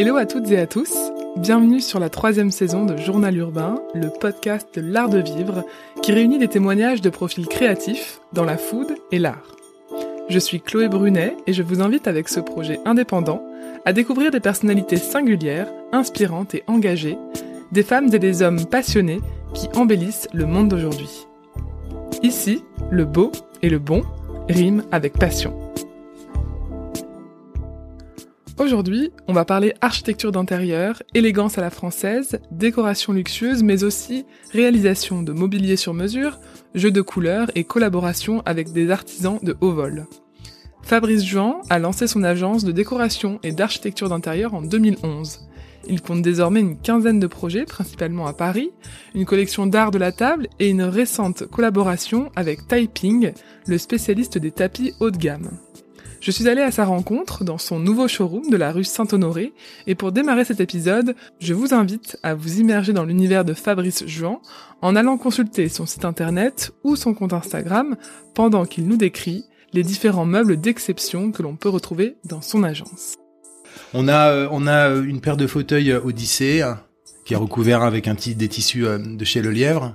Hello à toutes et à tous, bienvenue sur la troisième saison de Journal Urbain, le podcast de l'art de vivre qui réunit des témoignages de profils créatifs dans la food et l'art. Je suis Chloé Brunet et je vous invite avec ce projet indépendant à découvrir des personnalités singulières, inspirantes et engagées, des femmes et des hommes passionnés qui embellissent le monde d'aujourd'hui. Ici, le beau et le bon riment avec passion. Aujourd'hui, on va parler architecture d'intérieur, élégance à la française, décoration luxueuse, mais aussi réalisation de mobilier sur mesure, jeux de couleurs et collaboration avec des artisans de haut vol. Fabrice Juan a lancé son agence de décoration et d'architecture d'intérieur en 2011. Il compte désormais une quinzaine de projets, principalement à Paris, une collection d'art de la table et une récente collaboration avec Typing, le spécialiste des tapis haut de gamme. Je suis allée à sa rencontre dans son nouveau showroom de la rue Saint-Honoré et pour démarrer cet épisode, je vous invite à vous immerger dans l'univers de Fabrice Juan en allant consulter son site internet ou son compte Instagram pendant qu'il nous décrit les différents meubles d'exception que l'on peut retrouver dans son agence. On a, euh, a une paire de fauteuils Odyssée qui est recouvert avec un des tissus euh, de chez Le Lièvre.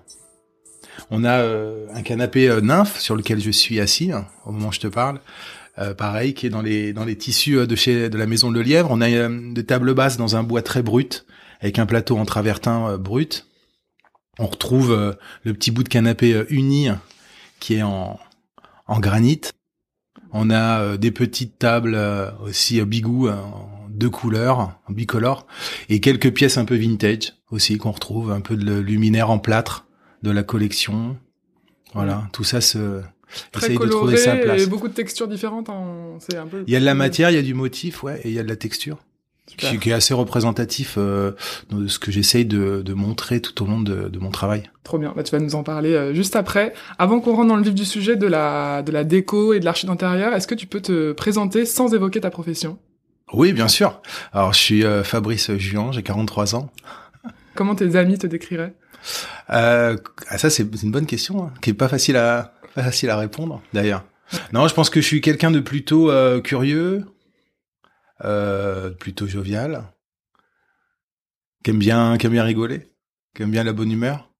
On a euh, un canapé nymphe sur lequel je suis assis hein, au moment où je te parle. Euh, pareil, qui est dans les dans les tissus euh, de chez de la maison de Lièvre. On a euh, des tables basses dans un bois très brut, avec un plateau en travertin brut. On retrouve le petit bout de canapé uni qui est en en granit. On a des petites tables aussi bigou en deux couleurs, en bicolore, et quelques pièces un peu vintage aussi qu'on retrouve, un peu de luminaire en plâtre de la collection. Voilà, tout ça se Très coloré et beaucoup de textures différentes. Hein. C'est un peu. Il y a de la matière, il y a du motif, ouais, et il y a de la texture. Qui, qui, est assez représentatif euh, de ce que j'essaye de, de, montrer tout au long de, de mon travail. Trop bien, bah, tu vas nous en parler euh, juste après. Avant qu'on rentre dans le vif du sujet de la, de la déco et de l'archi d'intérieur, est-ce que tu peux te présenter sans évoquer ta profession? Oui, bien sûr. Alors, je suis euh, Fabrice Juan, j'ai 43 ans. Comment tes amis te décriraient? Euh, ah, Ça, c'est une bonne question, hein, qui est pas facile à, pas facile à répondre, d'ailleurs. Non, je pense que je suis quelqu'un de plutôt euh, curieux, euh, plutôt jovial, qui aime bien, qui aime bien rigoler, qui aime bien la bonne humeur,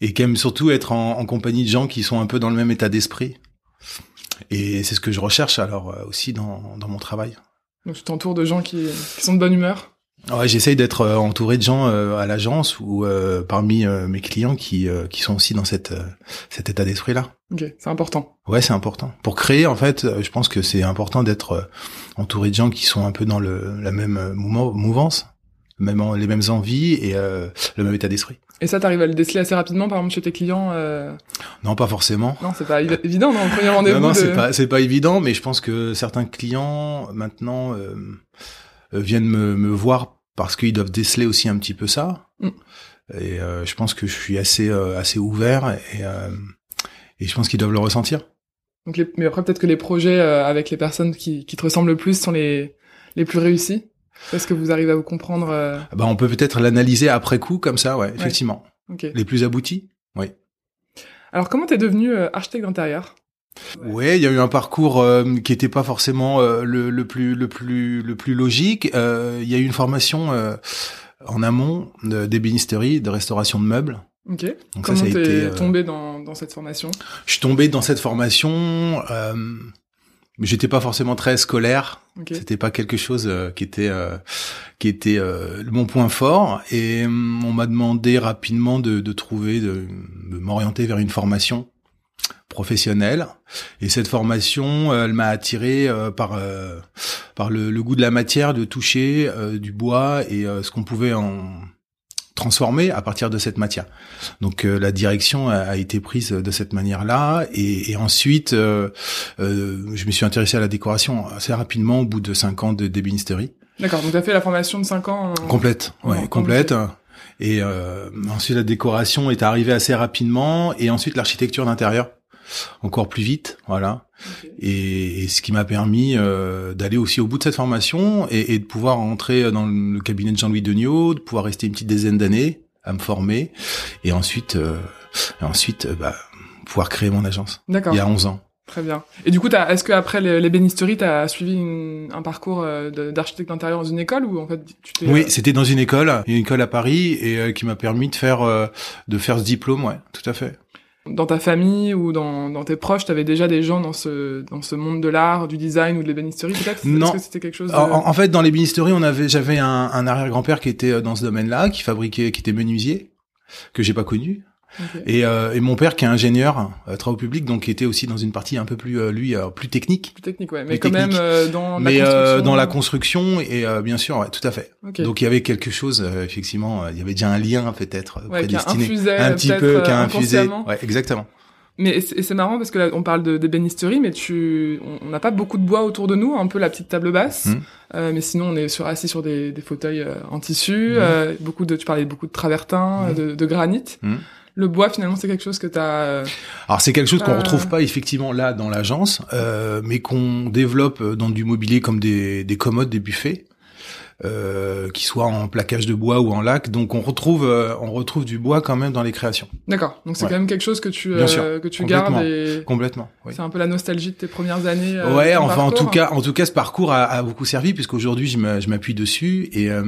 et qui aime surtout être en, compagnie de gens qui sont un peu dans le même état d'esprit. Et c'est ce que je recherche alors euh, aussi dans, dans mon travail. Donc tu t'entoures de gens qui, qui sont de bonne humeur Ouais, j'essaye d'être euh, entouré de gens euh, à l'agence ou euh, parmi mes clients qui qui sont aussi dans cette cet état d'esprit là. Ok, c'est important. Ouais, c'est important. Pour créer, en fait, je pense que c'est important d'être entouré de gens qui sont un peu dans le la même mouvance, même les mêmes envies et le même état d'esprit. Et ça, t'arrives à le déceler assez rapidement, par exemple, chez tes clients Non, pas forcément. Non, c'est pas évident dans le premier rendez-vous. non, non, c'est pas c'est pas évident, mais je pense que certains clients maintenant euh, viennent me, me voir parce qu'ils doivent déceler aussi un petit peu ça. Mm. Et euh, je pense que je suis assez euh, assez ouvert et et je pense qu'ils doivent le ressentir. Donc les, mais après peut-être que les projets avec les personnes qui, qui te ressemblent le plus sont les les plus réussis. Est-ce que vous arrivez à vous comprendre Bah on peut peut-être l'analyser après coup comme ça, ouais, effectivement. Les plus aboutis, oui. Alors comment t'es devenu architecte d'intérieur? Ouais, il y a eu un parcours euh, qui était pas forcément euh, le, le, plus le plus le plus logique. Euh, il y a eu une formation en amont d'ébénisterie, de restauration de meubles. Ok. Donc Comment t'es tombé dans, dans cette formation? Je suis tombé dans cette formation. mais j'étais pas forcément très scolaire. C'était pas quelque chose qui était qui était mon point fort. Et on m'a demandé rapidement de, de trouver, de m'orienter vers une formation professionnelle et cette formation elle m'a attiré euh, par euh, par le, goût de la matière de toucher euh, du bois et ce qu'on pouvait en transformer à partir de cette matière. Donc la direction a, été prise de cette manière là et, ensuite je me suis intéressé à la décoration assez rapidement au bout de cinq ans de d'ébénisterie d'accord donc tu as fait la formation de cinq ans complète ouais complète et ensuite la décoration est arrivée assez rapidement et ensuite l'architecture d'intérieur encore plus vite, voilà. Et, ce qui m'a permis euh, d'aller aussi au bout de cette formation et, de pouvoir entrer dans le cabinet de Jean-Louis Degnaud, de pouvoir rester une petite dizaine d'années à me former et ensuite, euh, ensuite, euh, bah, pouvoir créer mon agence. D'accord. Il y a 11 ans. Très bien. Et du coup, est-ce qu'après les, l'ébénisterie, tu as suivi une- un parcours euh, d'architecte d'intérieur dans une école ou en fait tu t'es... Oui, euh, c'était dans une école, une école à Paris, et euh, qui m'a permis de faire euh, de faire ce diplôme, ouais, tout à fait. dans ta famille ou dans, dans tes proches, t'avais déjà des gens dans ce dans ce monde de l'art, du design ou de l'ébénisterie peut-être? Non. Est-ce que c'était quelque chose de... En, en fait, dans l'ébénisterie, on avait, j'avais un, un arrière-grand-père qui était dans ce domaine-là, qui fabriquait, qui était menuisier, que j'ai pas connu, Et, euh, et mon père qui est ingénieur euh, travaux publics, donc qui était aussi dans une partie un peu plus, euh, lui, euh, plus technique, Plus technique, ouais. Mais quand technique. même euh, dans la euh, construction. dans la construction et euh, bien sûr, ouais, tout à fait. Donc il y avait quelque chose, euh, effectivement, il y avait déjà un lien peut-être ouais, qui a prédestiné, infusé un petit peu, qui a infusé, ouais, exactement. Mais c'est marrant parce que là, on parle de d'ébénisterie, mais tu, on- n'a pas beaucoup de bois autour de nous, un peu la petite table basse. Mhm. Euh, mais sinon, on est sur, assis sur des, des fauteuils euh, en tissu. Mhm. euh, beaucoup de, tu parlais beaucoup de travertin, Mhm. de, de granit. Le bois, finalement, c'est quelque chose que t'as. Euh... Alors c'est quelque chose qu'on retrouve pas effectivement là dans l'agence, euh, mais qu'on développe euh, dans du mobilier comme des, des commodes, des buffets, euh, qui soient en plaquage de bois ou en lac. Donc on retrouve euh, on retrouve du bois quand même dans les créations, D'accord. Donc c'est Ouais. quand même quelque chose que tu, sûr. euh, que tu gardes et complètement. Oui. c'est un peu la nostalgie de tes premières années. euh, ouais, enfin en tout cas, en tout cas, ce parcours a, a beaucoup servi puisqu'aujourd'hui je m'appuie dessus et euh,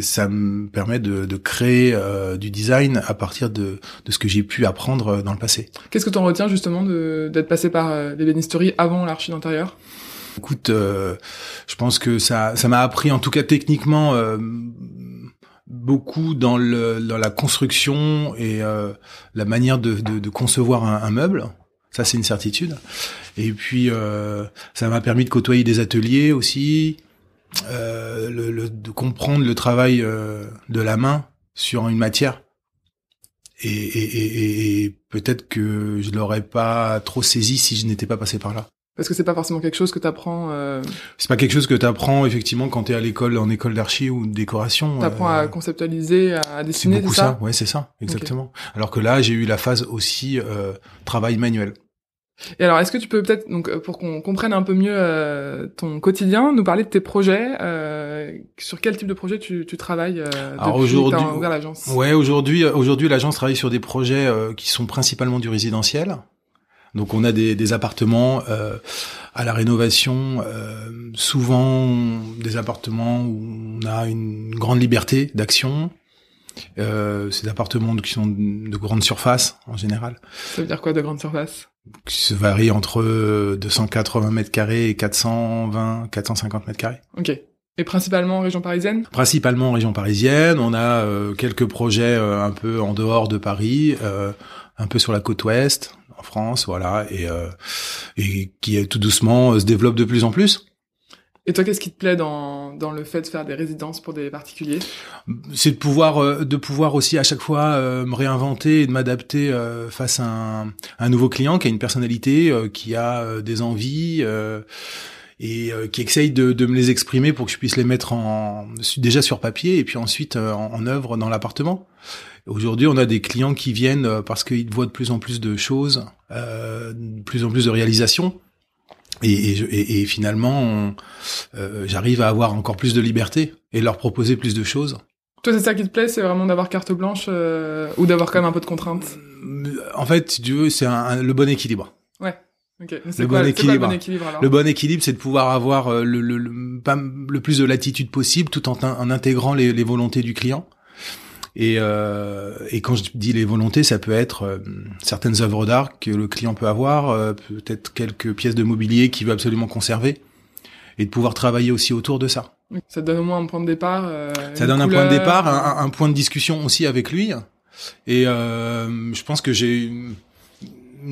ça me permet de, de créer euh, du design à partir de, de ce que j'ai pu apprendre dans le passé. Qu'est-ce que tu en retiens justement de d'être passé par l'ébénisterie avant l'archi d'intérieur? Écoute, euh, je pense que ça ça m'a appris en tout cas techniquement euh, beaucoup dans le dans la construction et euh, la manière de, de, de concevoir un, un meuble. Ça c'est une certitude. Et puis euh, ça m'a permis de côtoyer des ateliers aussi, euh, le, le- de comprendre le travail euh, de la main sur une matière. Et, et, et, et- et peut-être que je l'aurais pas trop saisi si je n'étais pas passé par là. Parce que c'est pas forcément quelque chose que t'apprends. Euh, C'est pas quelque chose que t'apprends effectivement quand t'es à l'école, en école d'archi ou de décoration. t'apprends euh, à conceptualiser, à c'est dessiner, beaucoup c'est ça, ça. Ouais, c'est ça, exactement. Alors que là, j'ai eu la phase aussi euh, travail manuel. Et alors, est-ce que tu peux peut-être, donc, euh, pour qu'on comprenne un peu mieux euh, ton quotidien, nous parler de tes projets euh, Sur quel type de projet tu, tu travailles euh, Alors depuis que aujourd'hui- ouvert l'agence? Ouais, aujourd'hui, euh, aujourd'hui, l'agence travaille sur des projets euh, qui sont principalement du résidentiel. Donc, on a des, des appartements euh, à la rénovation, euh, souvent des appartements où on a une grande liberté d'action. Euh, ces appartements qui sont de grande surface en général. Ça veut dire quoi de grande surface? Qui se varie entre euh, 280 mètres carrés et 420, 450 mètres carrés. Ok. Et principalement en région parisienne? Principalement en région parisienne, on a euh, quelques projets euh, un peu en dehors de Paris, euh, un peu sur la côte ouest, en France, voilà, et, euh, et qui tout doucement euh, se développe de plus en plus. Et toi, qu'est-ce qui te plaît dans, dans le fait de faire des résidences pour des particuliers? C'est de pouvoir euh, de pouvoir aussi à chaque fois euh, me réinventer et de m'adapter euh, face à un, un nouveau client qui a une personnalité, euh, qui a euh, des envies euh, et euh, qui essaye de, de me les exprimer pour que je puisse les mettre en déjà sur papier et puis ensuite euh, en, en œuvre dans l'appartement. Aujourd'hui, on a des clients qui viennent euh, parce qu'ils voient de plus en plus de choses, euh, de plus en plus de réalisations. Et, et, et- finalement, euh, j'arrive à avoir encore plus de liberté et leur proposer plus de choses. Toi, c'est ça qui te plaît C'est vraiment d'avoir carte blanche euh, ou d'avoir quand même un peu de contraintes? En fait, si tu veux, c'est le bon équilibre. Le quoi, bon c'est quoi le équilibre. bon équilibre alors Le bon équilibre, c'est de pouvoir avoir euh, le, le, le- pas le plus de latitude possible, tout en, en intégrant les, les volontés du client. Et, euh, et quand je dis les volontés, ça peut être euh, certaines œuvres d'art que le client peut avoir, euh, peut-être quelques pièces de mobilier qu'il veut absolument conserver, et de pouvoir travailler aussi autour de ça. Ça donne au moins un point de départ. Ça donne un point de départ, un, un- point de discussion aussi avec lui. Et euh, je pense que j'ai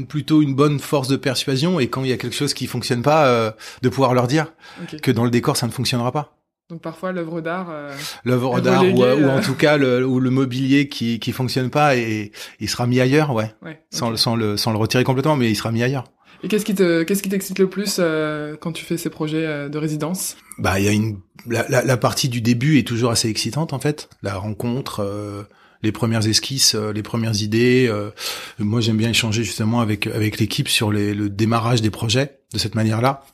plutôt une bonne force de persuasion. Et quand il y a quelque chose qui fonctionne pas, euh, de pouvoir leur dire que dans le décor ça ne fonctionnera pas. Donc parfois l'œuvre d'art. euh, L'œuvre d'art ou, ou en euh. tout cas le, ou le mobilier qui qui fonctionne pas et il sera mis ailleurs, ouais, Ouais. sans ok. le sans le sans le retirer complètement, mais il sera mis ailleurs. Et qu'est-ce qui te qu'est-ce qui t'excite le plus euh, quand tu fais ces projets euh, de résidence? Bah il y a une la, la, la partie du début est toujours assez excitante en fait, la rencontre. Les premières esquisses, euh, les premières idées. euh, moi, j'aime bien échanger justement avec avec l'équipe sur les, le démarrage des projets de cette manière-là.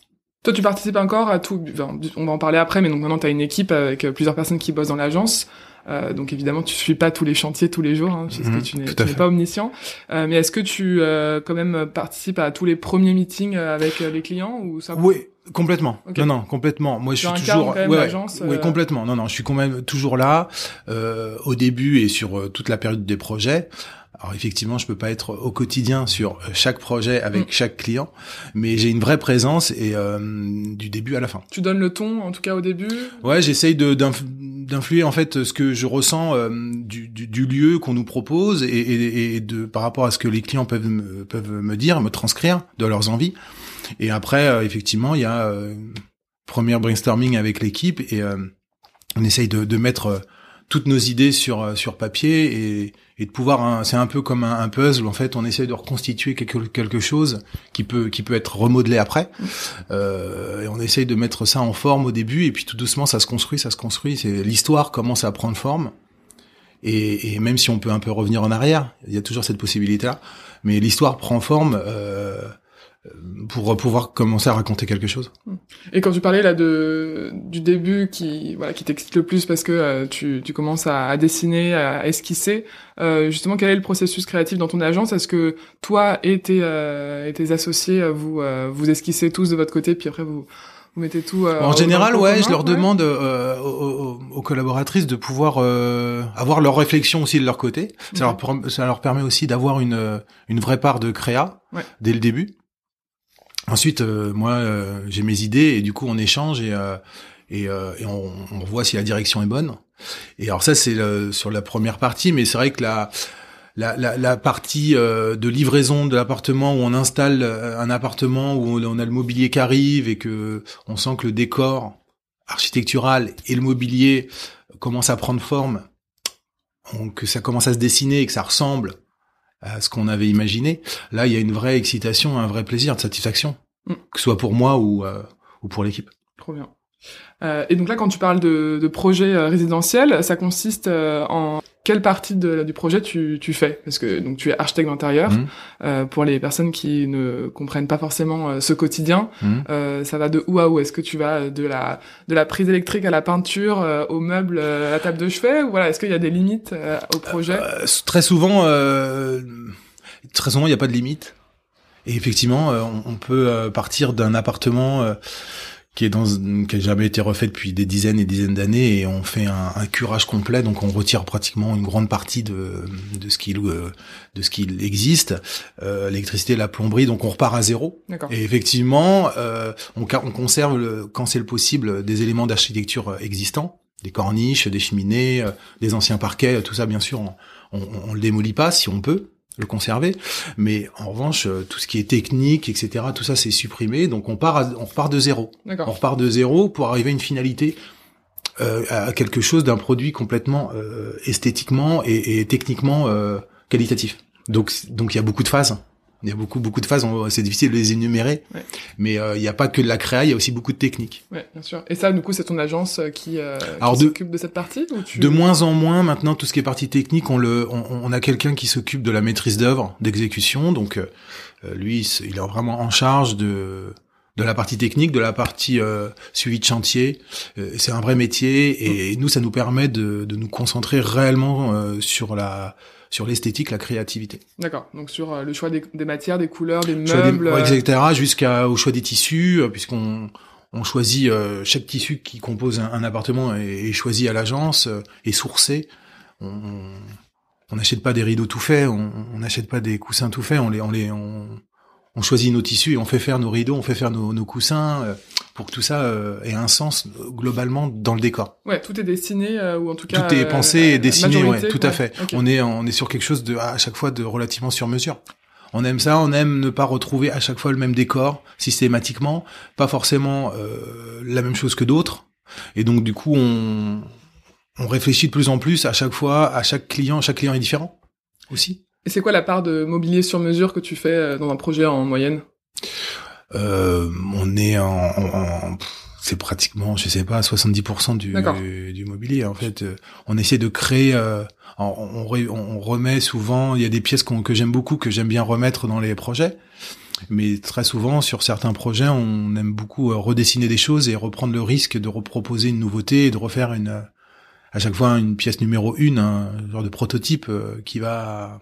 Toi, tu participes encore à tout. enfin, on va en parler après, mais donc maintenant, tu as une équipe avec plusieurs personnes qui bossent dans l'agence. Euh, donc évidemment, tu suis pas tous les chantiers tous les jours, hein, parce que Mhm, tu n'es pas omniscient. Euh, mais est-ce que tu euh, quand même participes à tous les premiers meetings euh, avec euh, les clients ou ça Oui, complètement. Non, non, complètement. Moi, je suis toujours. même ouais, euh, complètement. Non, non, je suis quand même toujours là euh, au début et sur euh, toute la période des projets. Alors effectivement, je peux pas être au quotidien sur euh, chaque projet avec Mm. chaque client, mais j'ai une vraie présence et euh, du début à la fin. Tu donnes le ton, en tout cas au début? Ouais, j'essaye de d'inf- d'influer en fait ce que je ressens euh, du, du, du lieu qu'on nous propose et, et, et de par rapport à ce que les clients peuvent me, peuvent me dire, me transcrire de leurs envies. Et après, euh, effectivement, il y a première brainstorming avec l'équipe et on essaye de, de mettre toutes nos idées sur euh, sur papier et, et de pouvoir. c'est un peu comme un, un puzzle. En fait, on essaye de reconstituer quelque quelque chose qui peut qui peut être remodelé après. Euh, et on essaye de mettre ça en forme au début, et puis tout doucement, ça se construit, ça se construit. C'est l'histoire commence à prendre forme. Et, et même si on peut un peu revenir en arrière, il y a toujours cette possibilité-là. Mais l'histoire prend forme euh, pour pouvoir commencer à raconter quelque chose. Et quand tu parlais là de du début qui voilà qui t'excite le plus parce que euh, tu, tu commences à, à dessiner, à esquisser, euh, justement quel est le processus créatif dans ton agence? Est-ce que toi et tes, euh, et tes associés euh, vous euh, vous esquissez tous de votre côté puis après vous vous mettez tout euh, en général, ouais, commun, je leur ouais demande euh, aux, aux- collaboratrices de pouvoir euh, avoir leur réflexion aussi de leur côté. Ça, Mhm. leur, ça leur permet aussi d'avoir une, une vraie part de créa Ouais. dès le début. Ensuite, euh, moi, euh, j'ai mes idées et du coup, on échange et, euh, et, et on, on voit si la direction est bonne. Et alors ça, c'est sur la première partie, mais c'est vrai que la la, la, la partie euh, de livraison de l'appartement où on installe un appartement où on a le mobilier qui arrive et que on sent que le décor architectural et le mobilier commencent à prendre forme, que ça commence à se dessiner et que ça ressemble à ce qu'on avait imaginé. Là, il y a une vraie excitation, un vrai plaisir de satisfaction, Mm. que ce soit pour moi ou euh, ou pour l'équipe. Trop bien. Euh, et donc là, quand tu parles de, de projet euh, résidentiel, ça consiste euh, en quelle partie de- du projet tu, tu fais? Parce que donc tu es architecte d'intérieur. Mhm. Euh, pour les personnes qui ne comprennent pas forcément euh, ce quotidien, Mhm. euh, ça va de où à où? Est-ce que tu vas de la de la prise électrique à la peinture, euh, au meuble, euh, à la table de chevet? Ou voilà, est-ce qu'il y a des limites euh, au projet? Très souvent, euh, très souvent, il n'y a pas de limite. Et effectivement, euh, on, on peut partir d'un appartement euh, qui est dans qui a jamais été refait depuis des dizaines et dizaines d'années et on fait un, un curage complet, donc on retire pratiquement une grande partie de de ce qu'il euh, de ce qu'il existe, euh, l'électricité, la plomberie, donc on repart à zéro. Et effectivement, euh, on, on conserve, le- quand c'est le possible, des éléments d'architecture euh, existants, des corniches, des cheminées, euh, des anciens parquets, tout ça, bien sûr, on, on, on le démolit pas si on peut le conserver. Mais en revanche, euh, tout ce qui est technique, etc., tout ça, c'est supprimé. Donc on part, à- on repart de zéro. On repart de zéro pour arriver à une finalité, euh, à quelque chose d'un produit complètement euh, esthétiquement et, et techniquement euh, qualitatif. Donc, donc il y a beaucoup de phases. Il y a beaucoup, beaucoup de phases. C'est difficile de les énumérer, Ouais. mais euh, il n'y a pas que de la créa. Il y a aussi beaucoup de technique. Ouais, bien sûr. Et ça, du coup, c'est ton agence euh, qui, euh, qui Alors, de- s'occupe de cette partie ou tu... De moins en moins maintenant, tout ce qui est partie technique, on le, on, on a quelqu'un qui s'occupe de la maîtrise d'œuvre, d'exécution. Donc euh, lui, il est vraiment en charge de de la partie technique, de la partie euh, suivi de chantier. Euh, c'est un vrai métier et nous, ça nous permet de, de nous concentrer réellement euh, sur la sur l'esthétique, la créativité. D'accord. Donc sur euh, le choix des, des matières, des couleurs, des Choix des- meubles. ouais, euh, etc. Jusqu'au choix des tissus, euh, puisqu'on on choisit euh, chaque tissu qui compose un, un appartement est, est choisi à l'agence et sourcé. On n'achète pas des rideaux tout faits, on on n'achète pas des coussins tout faits, on les on les on, on choisit nos tissus et on fait faire nos rideaux, on fait faire nos, nos coussins pour que tout ça euh, ait un sens euh, globalement dans le décor. Ouais, tout est dessiné euh, ou en tout cas. tout est pensé et dessiné, majorité, ouais, tout à fait. On est on est sur quelque chose de à chaque fois de relativement sur mesure. On aime ça, on aime ne pas retrouver à chaque fois le même décor systématiquement, pas forcément euh, la même chose que d'autres. Et donc du coup, on on réfléchit de plus en plus à chaque fois, à chaque client, chaque client est différent aussi. Et c'est quoi la part de mobilier sur mesure que tu fais dans un projet en moyenne? Euh, on est en, en- en- c'est pratiquement, je sais pas, 70% du, du mobilier. En fait, on essaie de créer. euh, on, on, on remet souvent. Il y a des pièces que j'aime beaucoup, que j'aime bien remettre dans les projets. Mais très souvent, sur certains projets, on aime beaucoup euh, redessiner des choses et reprendre le risque de reproposer une nouveauté et de refaire une euh, à chaque fois une pièce numéro une, un genre de prototype euh, qui va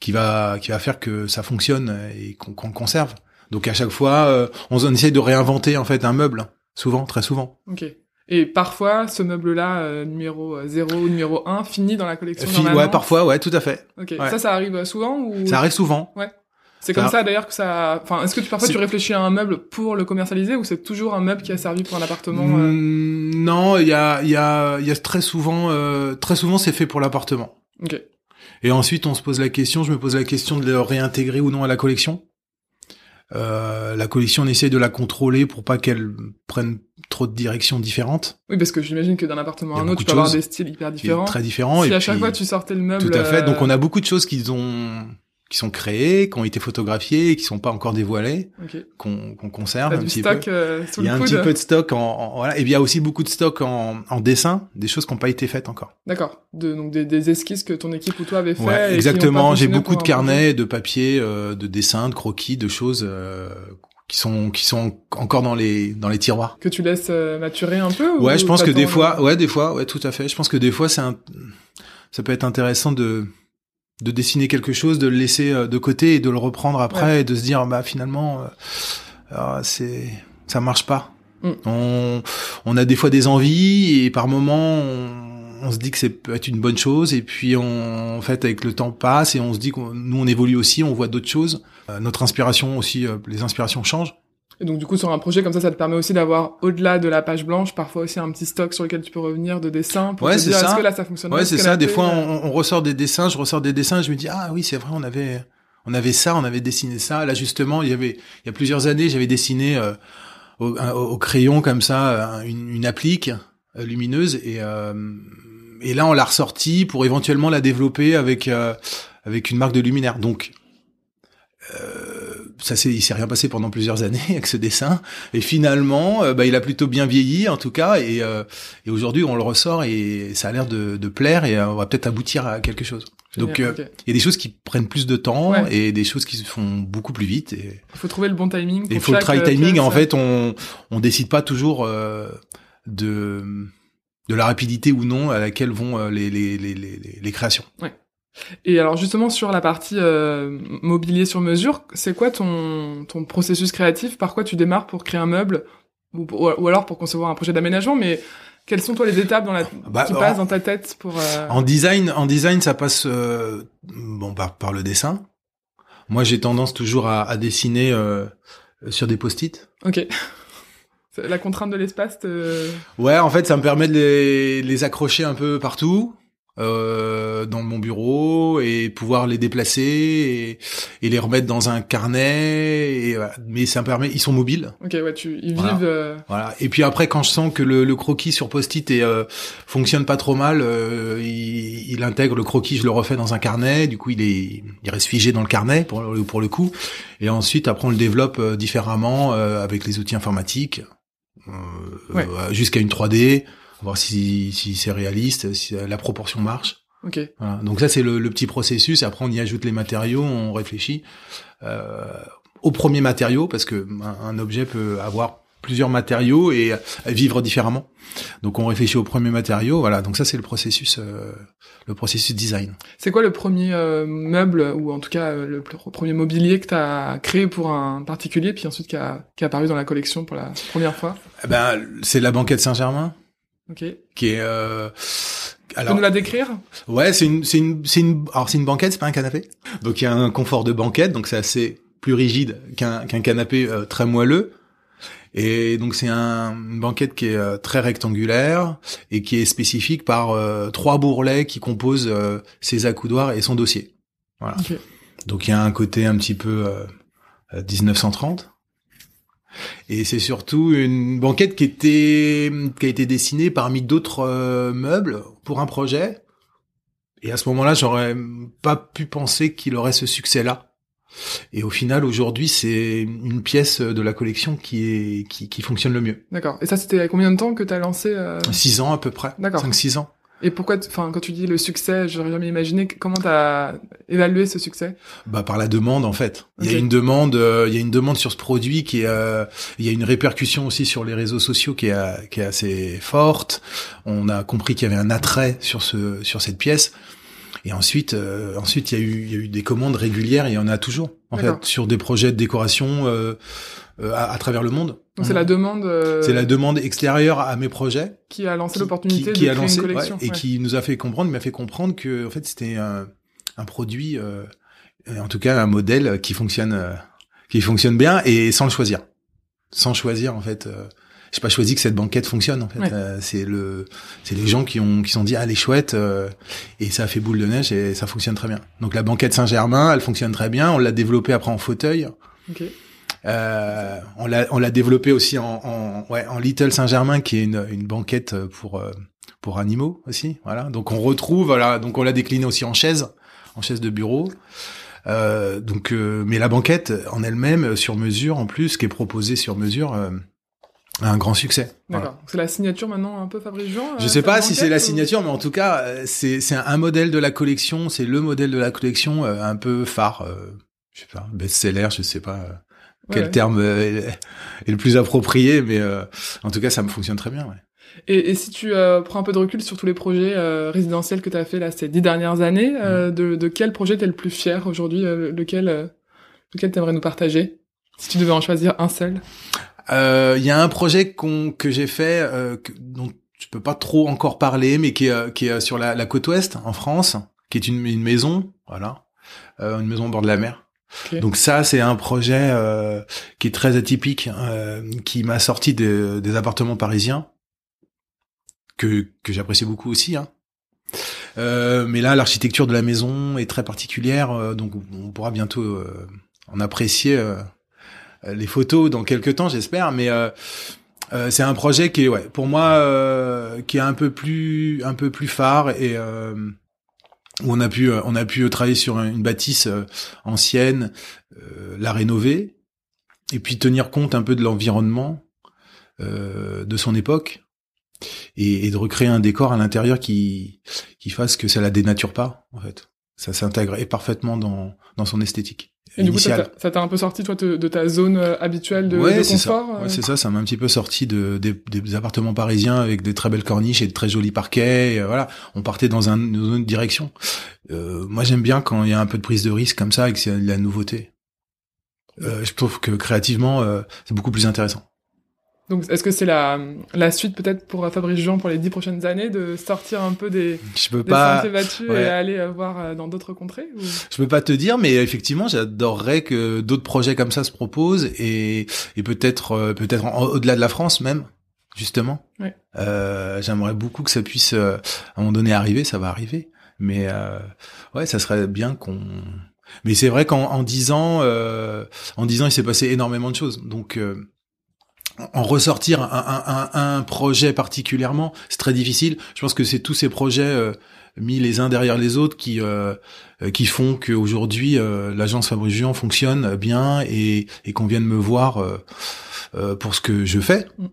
qui va qui va faire que ça fonctionne et qu'on conserve. Donc à chaque fois, euh, on, on essaye de réinventer en fait un meuble, souvent, très souvent. Ok. Et parfois, ce meuble-là, euh, numéro 0 ou numéro 1, finit dans la collection Fi- normalement ouais, parfois, ouais, tout à fait. Ok. ouais. Ça, ça arrive souvent ou Ça arrive souvent. c'est comme ça- d'ailleurs que ça. Enfin, est-ce que tu, parfois tu réfléchis à un meuble pour le commercialiser ou c'est toujours un meuble qui a servi pour un appartement euh, Mm, non, il y a il y a il y a très souvent euh, très souvent c'est fait pour l'appartement. Ok. Et ensuite, on se pose la question, je me pose la question de le réintégrer ou non à la collection. Euh, la collection, on essaie de la contrôler pour pas qu'elle prenne trop de directions différentes, Oui, parce que j'imagine que d'un appartement à un autre, tu peux avoir des styles hyper différents. très différents. si et à chaque fois tu sortais le meuble. tout à fait. Donc, euh, on a beaucoup de choses qui ont qui sont créées, qui ont été photographiées, et qui sont pas encore dévoilées, Ok. qu'on conserve un petit stock peu. euh, sous Il y a le un coude. petit peu de stock en, en- voilà. Et puis il y a aussi beaucoup de stock en, en dessin, des choses qui n'ont pas été faites encore. D'accord. De, donc des, des esquisses que ton équipe ou toi avait fait. Ouais, exactement. J'ai beaucoup de carnets, de papier, euh, de dessins, de croquis, de choses euh, qui sont qui sont encore dans les dans les tiroirs. Que tu laisses euh, maturer un peu. Ouais, ou je pense que des fois, ouais, des fois, ouais, tout à fait. Je pense que des fois, c'est un, ça peut être intéressant de de dessiner quelque chose, de le laisser euh, de côté et de le reprendre après et de se dire, bah finalement, euh, c'est ça marche pas. Mm. On on a des fois des envies et par moments on, on se dit que c'est peut être une bonne chose et puis on, en fait avec le temps passe et on se dit que nous on évolue aussi, on voit d'autres choses. Euh, notre inspiration aussi, euh, les inspirations changent. Et donc du coup sur un projet comme ça, ça te permet aussi d'avoir au-delà de la page blanche, parfois aussi un petit stock sur lequel tu peux revenir de dessins pour Ouais, te dire ça. est-ce que là ça fonctionne Ouais, c'est ce ça. Des fois, euh, on, on ressort des dessins, je ressors des dessins, je me dis ah oui, c'est vrai, on avait, on avait ça, on avait dessiné ça. Là, justement, il y avait, il y a plusieurs années, j'avais dessiné euh, au, crayon comme ça un- une, une applique euh, lumineuse, et euh, et là, on l'a ressorti pour éventuellement la développer avec euh, avec une marque de luminaire. Donc euh, ça s'est, il s'est rien passé pendant plusieurs années avec ce dessin. Et finalement, euh, bah, il a plutôt bien vieilli en tout cas. Et, euh, et aujourd'hui, on le ressort et ça a l'air de, de plaire et euh, on va peut-être aboutir à quelque chose. génial, Donc, euh, il y a des choses qui prennent plus de temps Ouais. et des choses qui se font beaucoup plus vite. Et Il faut trouver le bon timing. il faut le try timing. pièce. En fait, on on décide pas toujours euh, de de la rapidité ou non à laquelle vont les, les, les, les, les créations. Et alors justement sur la partie euh, mobilier sur mesure, c'est quoi ton ton processus créatif? Par quoi tu démarres pour créer un meuble? Ou, ou alors pour concevoir un projet d'aménagement Mais quelles sont toi les étapes dans la Bah, qui en- passent dans ta tête pour euh, En design, en design, ça passe euh, bon par, par le dessin. Moi, j'ai tendance toujours à, à dessiner sur des post-it. Ok. La contrainte de l'espace. te- Ouais, en fait, ça me permet de les, les accrocher un peu partout euh, dans mon bureau et pouvoir les déplacer et, et les remettre dans un carnet. Et, voilà. Mais ça me permet, ils sont mobiles. Ok, ouais, tu ils Voilà. vivent. euh, Voilà. Et puis après, quand je sens que le, le croquis sur post-it est, euh, fonctionne pas trop mal, euh, il, il intègre le croquis, je le refais dans un carnet. Du coup, il est, il reste figé dans le carnet pour le, pour le coup. Et ensuite, après, on le développe euh, différemment euh, avec les outils informatiques, Ouais. euh, jusqu'à une 3D, voir si, si c'est réaliste, si la proportion marche. Ok. Voilà. Donc ça, c'est le, le petit processus. Après, on y ajoute les matériaux, on réfléchit euh, au premier matériau parce que un, un objet peut avoir plusieurs matériaux et euh, vivre différemment. Donc on réfléchit au premier matériau. Voilà. Donc ça, c'est le processus, euh, le processus design. C'est quoi le premier euh, meuble ou en tout cas le pr- premier mobilier que tu as créé pour un particulier puis ensuite qui a, qui a apparu dans la collection pour la première fois? Eh ben, c'est la banquette Saint-Germain Ok. Tu qui est. Euh, peux alors, nous la décrire? Ouais, c'est une, c'est une, c'est une, alors c'est une banquette, c'est pas un canapé? Donc il y a un confort de banquette, donc c'est assez plus rigide qu'un qu'un canapé euh, très moelleux. Et donc c'est un, une banquette qui est euh, très rectangulaire et qui est spécifique par euh, trois bourrelets qui composent euh, ses accoudoirs et son dossier. Voilà. Ok. Donc il y a un côté un petit peu euh, euh, 1930. Et c'est surtout une banquette qui était qui a été dessinée parmi d'autres euh, meubles pour un projet. Et à ce moment-là, j'aurais pas pu penser qu'il aurait ce succès-là. Et au final, aujourd'hui, c'est une pièce de la collection qui est qui, qui fonctionne le mieux. D'accord. Et ça, c'était il y a combien de temps que tu as lancé euh, Six ans à peu près. D'accord. Cinq, six ans. Et pourquoi, enfin, quand tu dis le succès, j'aurais jamais imaginé comment t'as évalué ce succès? Bah par la demande en fait. Il y a une demande, euh, il y a une demande sur ce produit qui est, euh, il y a une répercussion aussi sur les réseaux sociaux qui est, qui est assez forte. On a compris qu'il y avait un attrait sur ce, sur cette pièce. Et ensuite, euh, ensuite il y a eu, il y a eu des commandes régulières. Et il y en a toujours en fait sur des projets de décoration à, à, travers le monde. Donc c'est la demande. Euh, c'est la demande extérieure à mes projets qui a lancé l'opportunité de créer une collection et qui nous a fait comprendre, m'a fait comprendre que en fait c'était un, un, produit, euh, en tout cas un modèle qui fonctionne, euh, qui fonctionne bien et sans le choisir, sans choisir en fait. Euh, j'ai pas choisi que cette banquette fonctionne en fait. Euh, c'est le, c'est les gens qui ont qui sont dit ah elle est chouette et ça a fait boule de neige et ça fonctionne très bien. Donc la banquette Saint-Germain, elle fonctionne très bien. On l'a développée après en fauteuil. Okay. Euh, on l'a on l'a développé aussi en, en, ouais, en Little Saint-Germain qui est une, une banquette pour euh, pour animaux aussi. Voilà. Donc on retrouve voilà donc on l'a décliné aussi en chaise en chaise de bureau. Euh, donc euh, mais la banquette en elle-même sur mesure en plus qui est proposée sur mesure a un grand succès. D'accord. C'est la signature maintenant un peu Fabrice Jean. Je sais pas si c'est la signature, mais en tout cas, c'est c'est un modèle de la collection. C'est le modèle de la collection un peu phare. je sais pas, best-seller, je sais pas quel terme est, le plus approprié, mais euh, en tout cas, ça me fonctionne très bien. Ouais. Et, et, si tu euh, prends un peu de recul sur tous les projets euh, résidentiels que tu as fait là ces dix dernières années, mm. de, de, quel projet t'es le plus fier aujourd'hui Lequel, lequel t'aimerais nous partager Si tu devais en choisir un seul? Il y a un projet qu'on que j'ai fait que, dont je peux pas trop encore parler, mais qui est, qui est sur la, la côte ouest en France, qui est une, une maison, voilà, une maison au bord de la mer donc ça, c'est un projet euh, qui est très atypique, euh, qui m'a sorti des appartements parisiens que que j'apprécie beaucoup aussi. Hein. Euh, mais là, l'architecture de la maison est très particulière, donc on pourra bientôt en apprécier les photos dans quelques temps, j'espère. Mais c'est un projet qui est, ouais, pour moi, qui est un peu plus un peu plus phare et où on a pu euh, on a pu travailler sur une bâtisse euh, ancienne, euh, la rénover et puis tenir compte un peu de l'environnement de son époque et, de recréer un décor à l'intérieur qui qui fasse que ça la dénature pas en fait. Ça s'intègre parfaitement dans dans son esthétique. Et du coup, ça t'a un peu sorti, toi, de, ta zone euh, habituelle de, ouais, de confort ça. Ouais, c'est ça. Ça m'a un petit peu sorti de, des, appartements parisiens avec des très belles corniches et de très jolis parquets. voilà, on partait dans un, une autre direction. Euh, moi, j'aime bien quand il y a un peu de prise de risque comme ça et que c'est de la nouveauté. Euh, je trouve que créativement, euh, c'est beaucoup plus intéressant. Donc, est-ce que c'est la, la suite peut-être pour Fabrice Jean pour les dix prochaines années de sortir un peu des, je peux des pas, battus et aller euh, voir euh, dans d'autres contrées ou... Je peux pas te dire, mais effectivement, j'adorerais que d'autres projets comme ça se proposent et, et peut-être euh, peut-être au-delà de la France même, justement. Ouais. Euh, J'aimerais beaucoup que ça puisse à un moment donné arriver, ça va arriver, mais euh, ouais, ça serait bien qu'on. Mais c'est vrai qu'en dix ans, en dix ans, il s'est passé énormément de choses, donc en ressortir un, un, un, projet particulièrement, c'est très difficile. Je pense que c'est tous ces projets euh, mis les uns derrière les autres qui euh, euh qui font qu'aujourd'hui euh, l'agence Fabrice fonctionne bien et, et qu'on vienne me voir pour ce que je fais. Mm.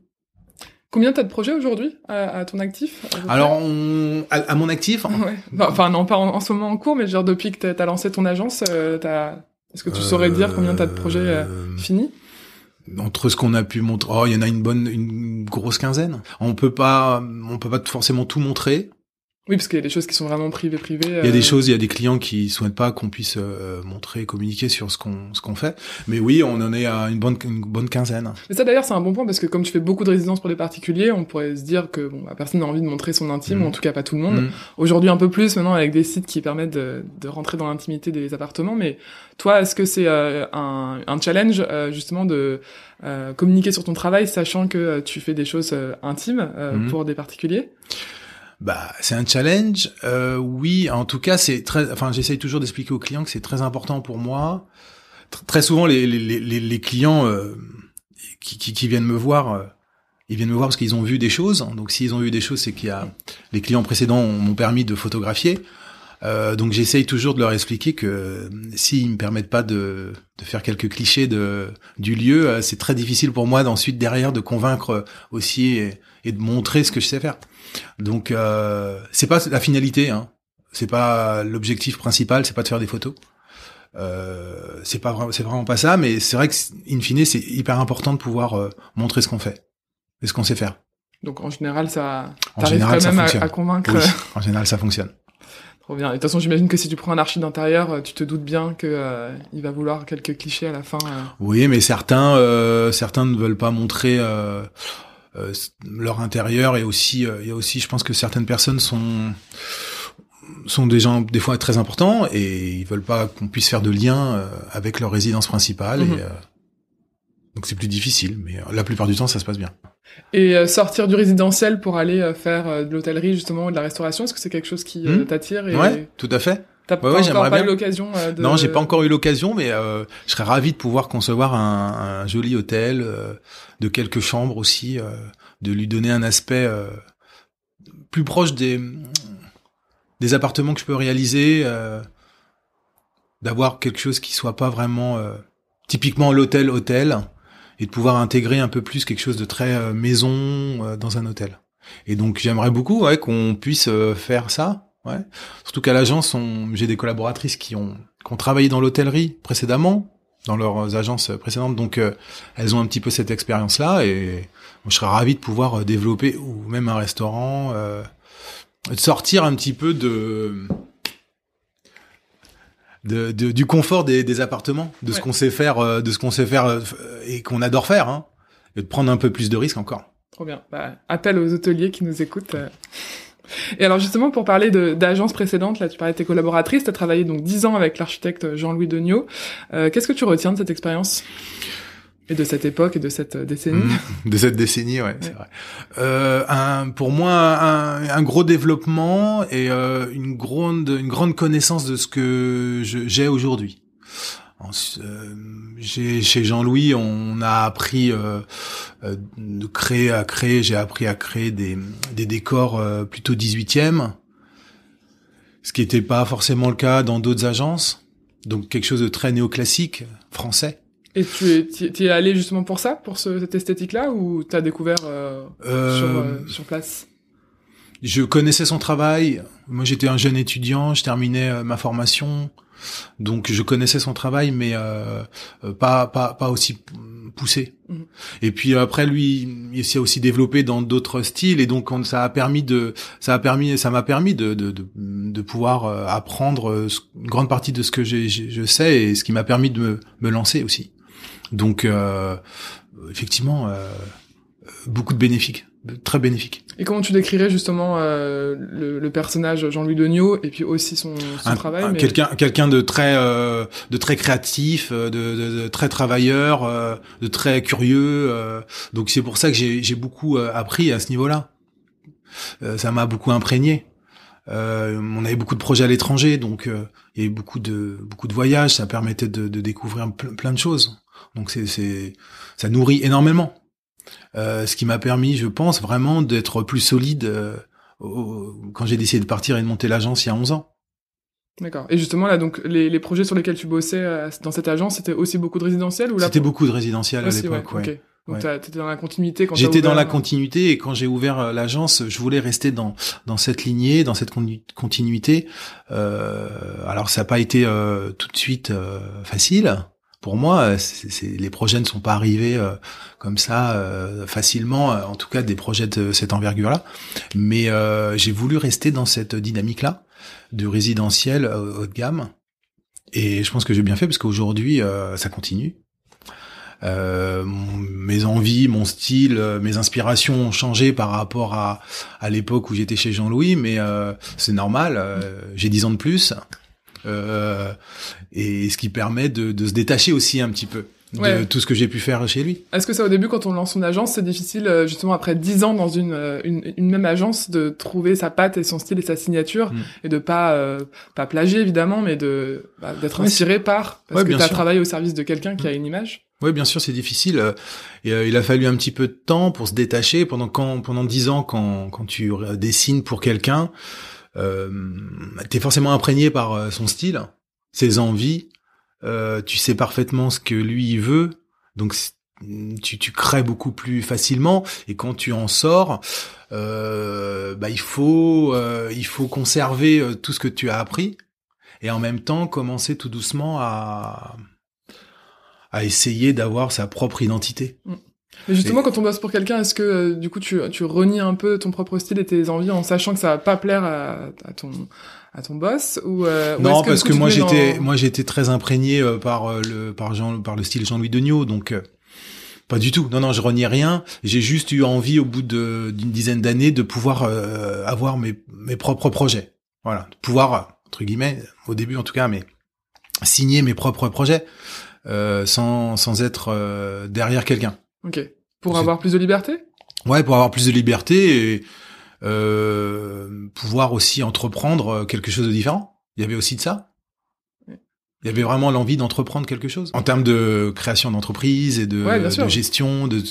Combien t'as de projets aujourd'hui à, ton actif Alors, on, à, mon actif ouais. Enfin, non, pas en, ce moment en cours, mais genre depuis que t'as as lancé ton agence, est-ce que tu saurais dire combien t'as de projets finis? Entre ce qu'on a pu montrer, oh, il y en a une bonne, une grosse quinzaine. On peut pas, on peut pas forcément tout montrer. Oui, parce qu'il y a des choses qui sont vraiment privées, privées. Il y a des euh, choses, il y a des clients qui souhaitent pas qu'on puisse euh, montrer, communiquer sur ce qu'on ce qu'on fait. Mais oui, on en est à une bonne une bonne quinzaine. Mais ça d'ailleurs, c'est un bon point parce que comme tu fais beaucoup de résidences pour des particuliers, on pourrait se dire que bon, bah, personne n'a envie de montrer son intime, ou en tout cas pas tout le monde. Mmh. Aujourd'hui, un peu plus maintenant avec des sites qui permettent de, de rentrer dans l'intimité des appartements. Mais toi, est-ce que c'est euh, un, un challenge justement de communiquer sur ton travail, sachant que tu fais des choses intimes mmh. pour des particuliers? Bah, c'est un challenge. Euh, oui, en tout cas, c'est très. Enfin, j'essaye toujours d'expliquer aux clients que c'est très important pour moi. très souvent, les, les, les, les clients euh, qui, qui, qui, viennent me voir, euh, ils viennent me voir parce qu'ils ont vu des choses. Donc, s'ils ont vu des choses, c'est qu'il y a les clients précédents m'ont permis de photographier. Euh, donc j'essaye toujours de leur expliquer que euh, s'ils me permettent pas de, de faire quelques clichés de du lieu, euh, c'est très difficile pour moi d'ensuite derrière de convaincre aussi et, et de montrer ce que je sais faire. Donc euh, c'est pas la finalité, hein. c'est pas l'objectif principal, c'est pas de faire des photos. Euh, c'est pas vraiment, c'est vraiment pas ça, mais c'est vrai que in fine c'est hyper important de pouvoir euh, montrer ce qu'on fait et ce qu'on sait faire. Donc en général ça, En général, quand ça même à, fonctionne. à convaincre. Oui, en général ça fonctionne. Trop bien. Et de toute façon, j'imagine que si tu prends un archi d'intérieur, euh, tu te doutes bien que euh, il va vouloir quelques clichés à la fin. euh. Oui, mais certains, euh, certains ne veulent pas montrer euh, leur intérieur et aussi, il y a aussi, je pense que certaines personnes sont sont des gens des fois très importants et ils veulent pas qu'on puisse faire de lien avec leur résidence principale Mhm. et donc c'est plus difficile, mais euh, la plupart du temps ça se passe bien. Et euh, sortir du résidentiel pour aller euh, faire euh, de l'hôtellerie justement ou de la restauration, est-ce que c'est quelque chose qui Hmm. t'attire et Ouais, tout à fait. t'as Ouais, pas ouais, bien. eu l'occasion de... Non, j'ai pas encore eu l'occasion, mais euh, je serais ravi de pouvoir concevoir un, un joli hôtel euh, de quelques chambres aussi, euh, de lui donner un aspect euh, plus proche des des appartements que je peux réaliser, euh, d'avoir quelque chose qui soit pas vraiment euh, typiquement l'hôtel hôtel et de pouvoir intégrer un peu plus quelque chose de très euh, maison euh, dans un hôtel. Et donc j'aimerais beaucoup ouais, qu'on puisse euh, faire ça. Ouais. Surtout qu'à l'agence, j'ai des collaboratrices qui ont, qui ont travaillé dans l'hôtellerie précédemment, dans leurs agences précédentes, donc euh, elles ont un petit peu cette expérience-là, et je serais ravi de pouvoir développer, ou même un restaurant, euh, de sortir un petit peu de, de, de- du confort des, des appartements, de ce qu'on sait faire, euh, de ce qu'on sait faire euh, et qu'on adore faire, hein, et de prendre un peu plus de risques encore. Trop bien. Bah, appel aux hôteliers qui nous écoutent. euh. Et alors justement, pour parler d'agences précédentes, là tu parlais de tes collaboratrices, tu as travaillé donc 10 ans avec l'architecte Jean-Louis Degnaud. Euh, Qu'est-ce que tu retiens de cette expérience? Et de cette époque et de cette euh, décennie Mhm. de cette décennie, ouais, c'est vrai. Euh, un, pour moi, un, un gros développement et euh, une grande, une grande connaissance de ce que j'ai aujourd'hui. Euh, chez Jean-Louis, on a appris euh, euh, de créer à créer. J'ai appris à créer des, des décors euh, plutôt 18e, ce qui n'était pas forcément le cas dans d'autres agences. Donc quelque chose de très néoclassique français. Et tu es, es allé justement pour ça, pour ce- cette esthétique-là, ou t'as découvert euh, Euh, sur, euh, sur place? Je connaissais son travail. Moi, j'étais un jeune étudiant, je terminais euh, ma formation, donc je connaissais son travail, mais euh, pas pas pas aussi poussé. Mhm. Et puis après, lui, il s'est aussi développé dans d'autres styles, et donc on- ça a permis de ça a permis ça m'a permis de de de, de pouvoir apprendre une grande partie de ce que je sais et ce qui m'a permis de me, me lancer aussi. Donc euh, effectivement, euh, beaucoup de bénéfiques, très bénéfiques. Et comment tu décrirais justement euh, le, le personnage Jean-Louis Degnaud et puis aussi son, son un, travail mais- quelqu'un quelqu'un de très euh, de très créatif euh, de, de- de très travailleur euh, de très curieux euh, donc c'est pour ça que j'ai j'ai beaucoup appris à ce niveau-là. Euh, ça m'a beaucoup imprégné. Euh, on avait beaucoup de projets à l'étranger donc euh, il y avait beaucoup de beaucoup de voyages. Ça permettait de, de découvrir ple- plein de choses donc c'est ça nourrit énormément Euh, ce qui m'a permis je pense vraiment d'être plus solide euh, au- quand j'ai décidé de partir et de monter l'agence il y a 11 ans D'accord. Et justement là, donc les, les projets sur lesquels tu bossais euh, dans cette agence, c'était aussi beaucoup de résidentiel ou là C'était beaucoup de résidentiel à l'époque, ouais. Donc Ouais. t'étais dans la continuité quand J'étais dans ouvert- la continuité et quand j'ai ouvert euh, l'agence, je voulais rester dans dans cette lignée, dans cette continuité. Euh, alors ça n'a pas été euh, tout de suite euh, facile pour moi. C'est, c'est- les projets ne sont pas arrivés euh, comme ça euh, facilement. euh, En tout cas, des projets de cette envergure-là. Mais euh, j'ai voulu rester dans cette dynamique-là du résidentiel euh, haut de gamme. Et je pense que j'ai bien fait parce qu'aujourd'hui, euh, ça continue. Euh, mes envies, mon style, euh, mes inspirations ont changé par rapport à, à l'époque où j'étais chez Jean-Louis, mais euh, c'est normal. euh, j'ai 10 ans de plus, euh, et ce qui permet de, de se détacher aussi un petit peu de Ouais. tout ce que j'ai pu faire chez lui. Est-ce que ça au début quand on lance son agence, c'est difficile euh, justement après 10 ans dans une, euh, une une même agence de trouver sa patte et son style et sa signature Mm. et de pas euh, pas plagier évidemment, mais de bah, d'être Ouais, inspiré par parce Ouais, que tu as sûr. travaillé au service de quelqu'un qui a une image. Oui, bien sûr, c'est difficile. euh, Et, euh, il a fallu un petit peu de temps pour se détacher. Pendant quand, pendant dix ans, quand quand tu euh, dessines pour quelqu'un, euh, t'es forcément imprégné par euh, son style, ses envies. Euh, tu sais parfaitement ce que lui veut, donc tu, tu crées beaucoup plus facilement. Et quand tu en sors, euh, bah, il faut euh, il faut conserver euh, tout ce que tu as appris et en même temps commencer tout doucement à à essayer d'avoir sa propre identité. Mm. Mais justement, quand on bosse pour quelqu'un, est-ce que euh, du coup tu, tu renies un peu ton propre style et tes envies en sachant que ça va pas plaire à, à ton à ton boss ou euh, non que, parce que moi j'étais dans- moi j'étais très imprégné euh, par euh, le par Jean par le style Jean-Louis Degnaud donc euh, pas du tout. Non non je renie rien. J'ai juste eu envie au bout de d'une dizaine d'années de pouvoir euh, avoir mes mes propres projets. Voilà. De pouvoir entre guillemets au début en tout cas mais signer mes propres projets euh, sans sans être euh, derrière quelqu'un Ok. Pour avoir plus de liberté? Ouais, pour avoir plus de liberté et euh, pouvoir aussi entreprendre euh, quelque chose de différent. Il y avait aussi de ça. Il y avait vraiment l'envie d'entreprendre quelque chose. En termes de création d'entreprise et de, Ouais, gestion, de,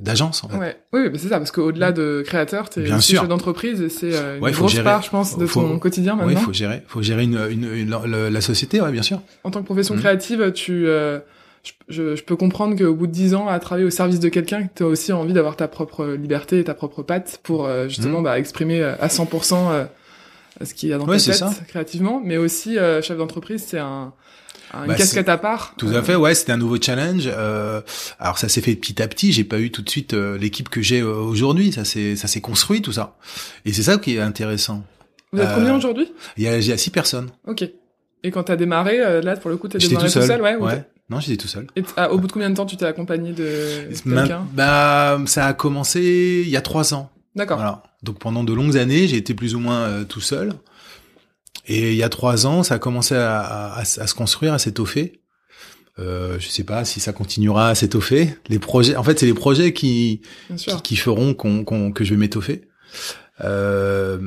d'agence, en fait. Ouais. Oui, oui, c'est ça parce qu'au-delà de créateur, t'es Bien aussi sûr. chef d'entreprise et c'est euh, une Ouais, grosse gérer. part, je pense, de Faut- ton quotidien maintenant. faut gérer, faut gérer une, une, une- la, la société, ouais, bien sûr. En tant que profession Mhm. créative, tu, euh, je, je, je peux comprendre qu'au bout de dix ans à travailler au service de quelqu'un, tu as aussi envie d'avoir ta propre liberté et ta propre patte pour euh, justement Mhm. bah, exprimer euh, à 100% euh, ce qu'il y a dans Ouais, ta tête ça. créativement. Mais aussi, euh, chef d'entreprise, c'est un, un- une Bah, casquette à part. Tout Euh, à fait, ouais, c'était un nouveau challenge. Euh, alors ça s'est fait petit à petit. J'ai pas eu tout de suite euh, l'équipe que j'ai euh, aujourd'hui. Ça s'est, ça s'est construit tout ça. Et c'est ça qui est intéressant. Vous êtes Euh, combien aujourd'hui? Il y a, il y a six personnes. Ok. Et quand t'as démarré, euh, là, pour le coup, t'as démarré tout seul. ouais, ou ouais. Non, j'étais tout seul. Et ah, au bout de combien de temps tu t'es accompagné de quelqu'un? Bah, ça a commencé il y a trois ans. D'accord. Voilà. Donc pendant de longues années, j'ai été plus ou moins euh, tout seul. Et il y a trois ans, ça a commencé à, à- à s- à se construire, à s'étoffer. Euh, je sais pas si ça continuera à s'étoffer. Les projets, en fait, c'est les projets qui qui, qui feront qu'on, que je vais m'étoffer. Euh,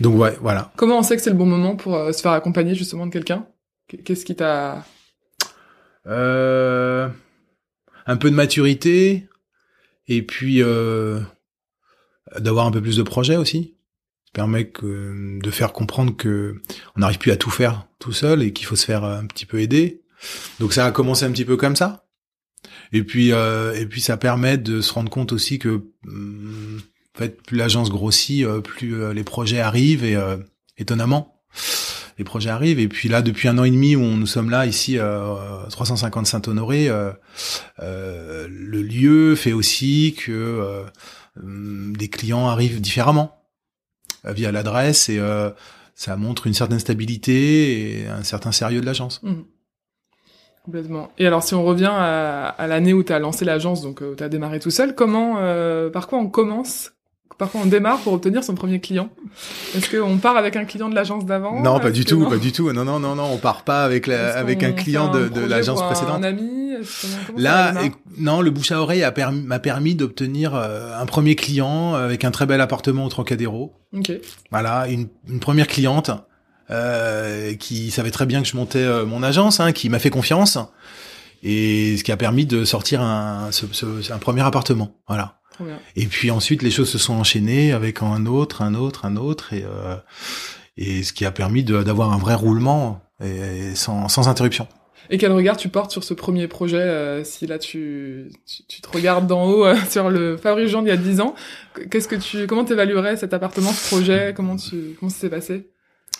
donc ouais, voilà. Comment on sait que c'est le bon moment pour euh, se faire accompagner justement de quelqu'un? Qu- Qu'est-ce qui t'a... Euh, un peu de maturité et puis euh, d'avoir un peu plus de projets aussi. Ça permet que, de faire comprendre que on n'arrive plus à tout faire tout seul et qu'il faut se faire un petit peu aider. Donc ça a commencé un petit peu comme ça. Et puis euh, et puis ça permet de se rendre compte aussi que hum, en fait plus l'agence grossit, euh, plus euh, les projets arrivent et euh, étonnamment les projets arrivent. Et puis là, depuis un an et demi où nous sommes là, ici, euh, 350 Saint-Honoré, euh, euh, le lieu fait aussi que euh, hum, des clients arrivent différemment euh, via l'adresse et euh, ça montre une certaine stabilité et un certain sérieux de l'agence. Mhm. Complètement. Et alors, si on revient à, à l'année où tu as lancé l'agence, donc où tu as démarré tout seul, comment, par quoi on commence Par quoi on démarre pour obtenir son premier client Est-ce qu'on part avec un client de l'agence d'avant non, pas du tout, non pas du tout. Non, non, non, non, on part pas avec la, avec un client de, l'agence précédente. Un ami Là, et- non, le bouche à oreille a permis- m'a permis d'obtenir euh, un premier client avec un très bel appartement au Trocadéro. Ok. Voilà, une, une première cliente euh, qui savait très bien que je montais euh, mon agence, hein, qui m'a fait confiance et ce qui a permis de sortir un, ce- ce- un premier appartement. Voilà. Et puis ensuite, les choses se sont enchaînées avec un autre, un autre, un autre, et, euh, et ce qui a permis d'avoir un vrai roulement et, et sans, sans interruption. Et quel regard tu portes sur ce premier projet euh, Si là tu, tu, tu te regardes d'en haut euh, sur le Fabrice-Jean d'il y a 10 ans, qu'est-ce que tu, comment t'évaluerais cet appartement, ce projet? Comment tu, comment ça s'est passé?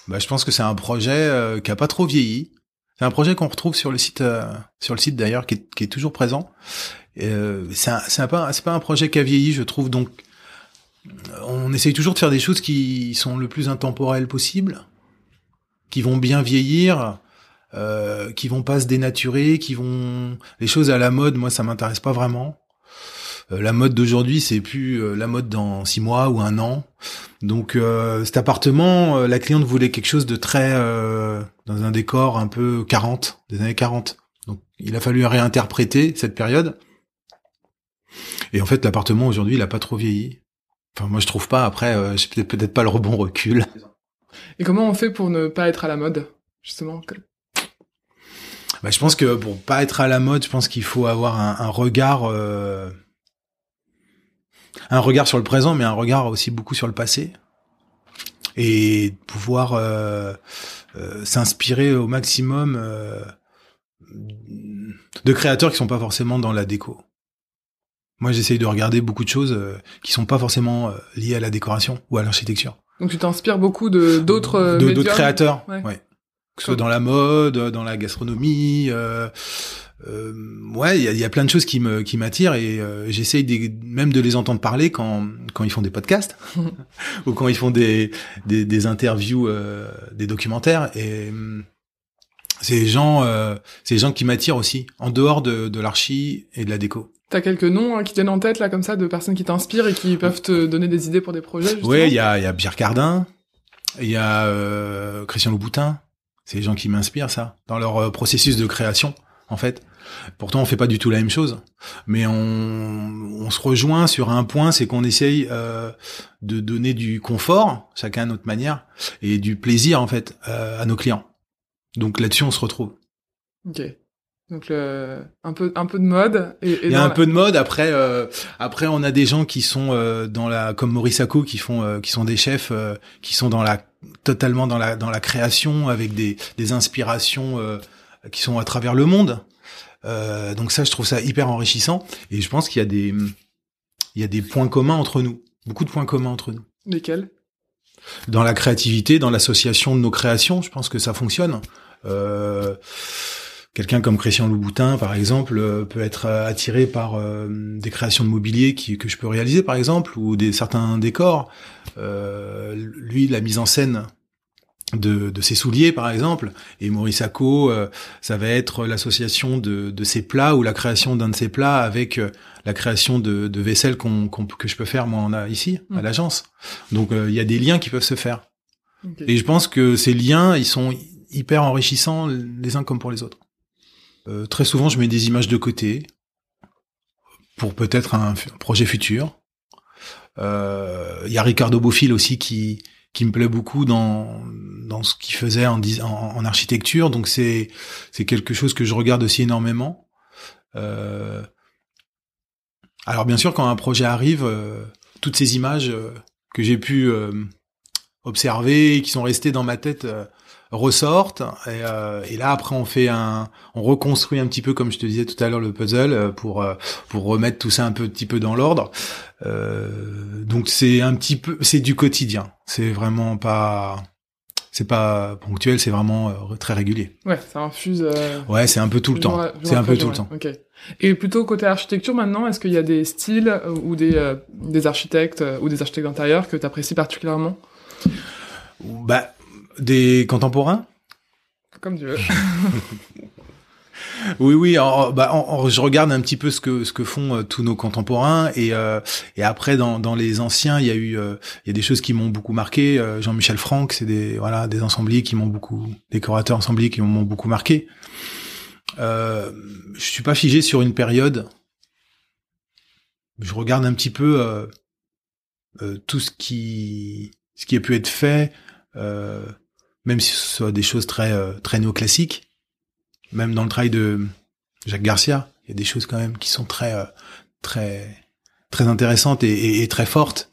Bah, je pense que c'est un projet euh, qui a pas trop vieilli. C'est un projet qu'on retrouve sur le site, sur le site d'ailleurs, qui est toujours présent. Euh, c'est pas, pas un projet qui a vieilli, je trouve. Donc, on essaye toujours de faire des choses qui sont le plus intemporelles possible, qui vont bien vieillir, euh, qui vont pas se dénaturer, qui vont les choses à la mode. Moi, ça m'intéresse pas vraiment. Euh, la mode d'aujourd'hui, c'est plus euh, la mode dans six mois ou un an. Donc euh, cet appartement, la cliente voulait quelque chose de très dans un décor un peu 40, des années 40. Donc il a fallu réinterpréter cette période. Et en fait, l'appartement aujourd'hui, il a pas trop vieilli. Enfin, moi je trouve pas. Après, euh, j'ai peut-être pas le bon recul. Et comment on fait pour ne pas être à la mode Justement. Bah, je pense que pour pas être à la mode, je pense qu'il faut avoir un, un regard, euh, un regard sur le présent, mais un regard aussi beaucoup sur le passé. et pouvoir euh, euh, s'inspirer au maximum euh, de créateurs qui sont pas forcément dans la déco. Moi, j'essaye de regarder beaucoup de choses euh, qui sont pas forcément euh, liées à la décoration ou à l'architecture. Donc tu t'inspires beaucoup de d'autres euh, De- médiums? d'autres créateurs, Ouais. ouais. Que ce soit dans la mode, dans la gastronomie, euh, euh, ouais, il y a, il y a plein de choses qui me qui m'attirent et euh, j'essaye des- même de les entendre parler quand quand ils font des podcasts ou quand ils font des des, des interviews, euh, des documentaires et c'est les gens, gens qui m'attirent aussi en dehors de de l'archi et de la déco. T'as quelques noms hein, qui tiennent en tête là comme ça de personnes qui t'inspirent et qui peuvent te donner des idées pour des projets. Ouais, il y a, y a Pierre Cardin, il y a euh, Christian Louboutin. C'est les gens qui m'inspirent, ça, dans leur euh, processus de création, en fait. Pourtant, on fait pas du tout la même chose, mais on, on se rejoint sur un point, c'est qu'on essaye euh, de donner du confort, chacun à notre manière, et du plaisir, en fait, à nos clients. Donc là-dessus, on se retrouve. Ok. Donc le... un peu un peu de mode et, et Il y a un la- peu de mode. Après, euh, après, on a des gens qui sont euh, dans la, comme Maurice Sacco, qui font, euh, qui sont des chefs, euh, qui sont dans la, totalement dans la, dans la création, avec des, des inspirations euh, qui sont à travers le monde. Euh, donc ça, je trouve ça hyper enrichissant. Et je pense qu'il y a des, il y a des points communs entre nous, beaucoup de points communs entre nous. lesquels? Dans la créativité, dans l'association de nos créations, je pense que ça fonctionne. Euh, Quelqu'un comme Christian Louboutin, par exemple, euh, peut être euh, attiré par euh, des créations de mobilier qui, que je peux réaliser, par exemple, ou des certains décors. Euh, lui, la mise en scène de, de ses souliers, par exemple, et Maurice Acco, euh, ça va être l'association de, de ses plats ou la création d'un de ses plats avec la création de, de vaisselle qu'on, qu'on- que je peux faire moi en a, ici à Mm. l'agence. Donc il y a des liens qui peuvent se faire. Et je pense que ces liens, ils sont hyper enrichissants les uns comme pour les autres. Euh, très souvent, je mets des images de côté pour peut-être un, projet futur. Euh, Il y a Ricardo Bofill aussi qui me plaît beaucoup dans dans ce qu'il faisait en, architecture. Donc c'est c'est quelque chose que je regarde aussi énormément. Euh, alors bien sûr, quand un projet arrive, euh, toutes ces images euh, que j'ai pu euh, observer, qui sont restées dans ma tête, euh, ressortent. Et, euh, et là, après, on fait un, on reconstruit un petit peu, comme je te disais tout à l'heure, le puzzle euh, pour euh, pour remettre tout ça un petit peu dans l'ordre. Euh, donc c'est un petit peu, c'est du quotidien. C'est vraiment pas, c'est pas ponctuel, c'est vraiment euh, très régulier. Ouais, ça infuse. euh, Ouais, c'est un peu tout le temps. C'est un peu tout le temps. ouais. Ok. Et plutôt côté architecture maintenant, est-ce qu'il y a des styles ou des euh, des architectes ou des architectes d'intérieur que tu apprécies particulièrement? Bah, des contemporains? Comme tu veux. Oui, oui. en- bah, en- je regarde un petit peu ce que ce que font euh, tous nos contemporains et euh, et après dans dans les anciens, il y a eu euh, il y a des choses qui m'ont beaucoup marqué. Euh, Jean-Michel Franck, c'est des voilà des ensembliers qui m'ont beaucoup décorateurs ensembliers qui m'ont beaucoup marqué. Euh, je suis pas figé sur une période. Je regarde un petit peu euh, euh, tout ce qui ce qui a pu être fait, euh, même si ce soit des choses très euh, très néoclassiques même dans le travail de Jacques Garcia, il y a des choses quand même qui sont très euh, très très intéressantes et, très fortes.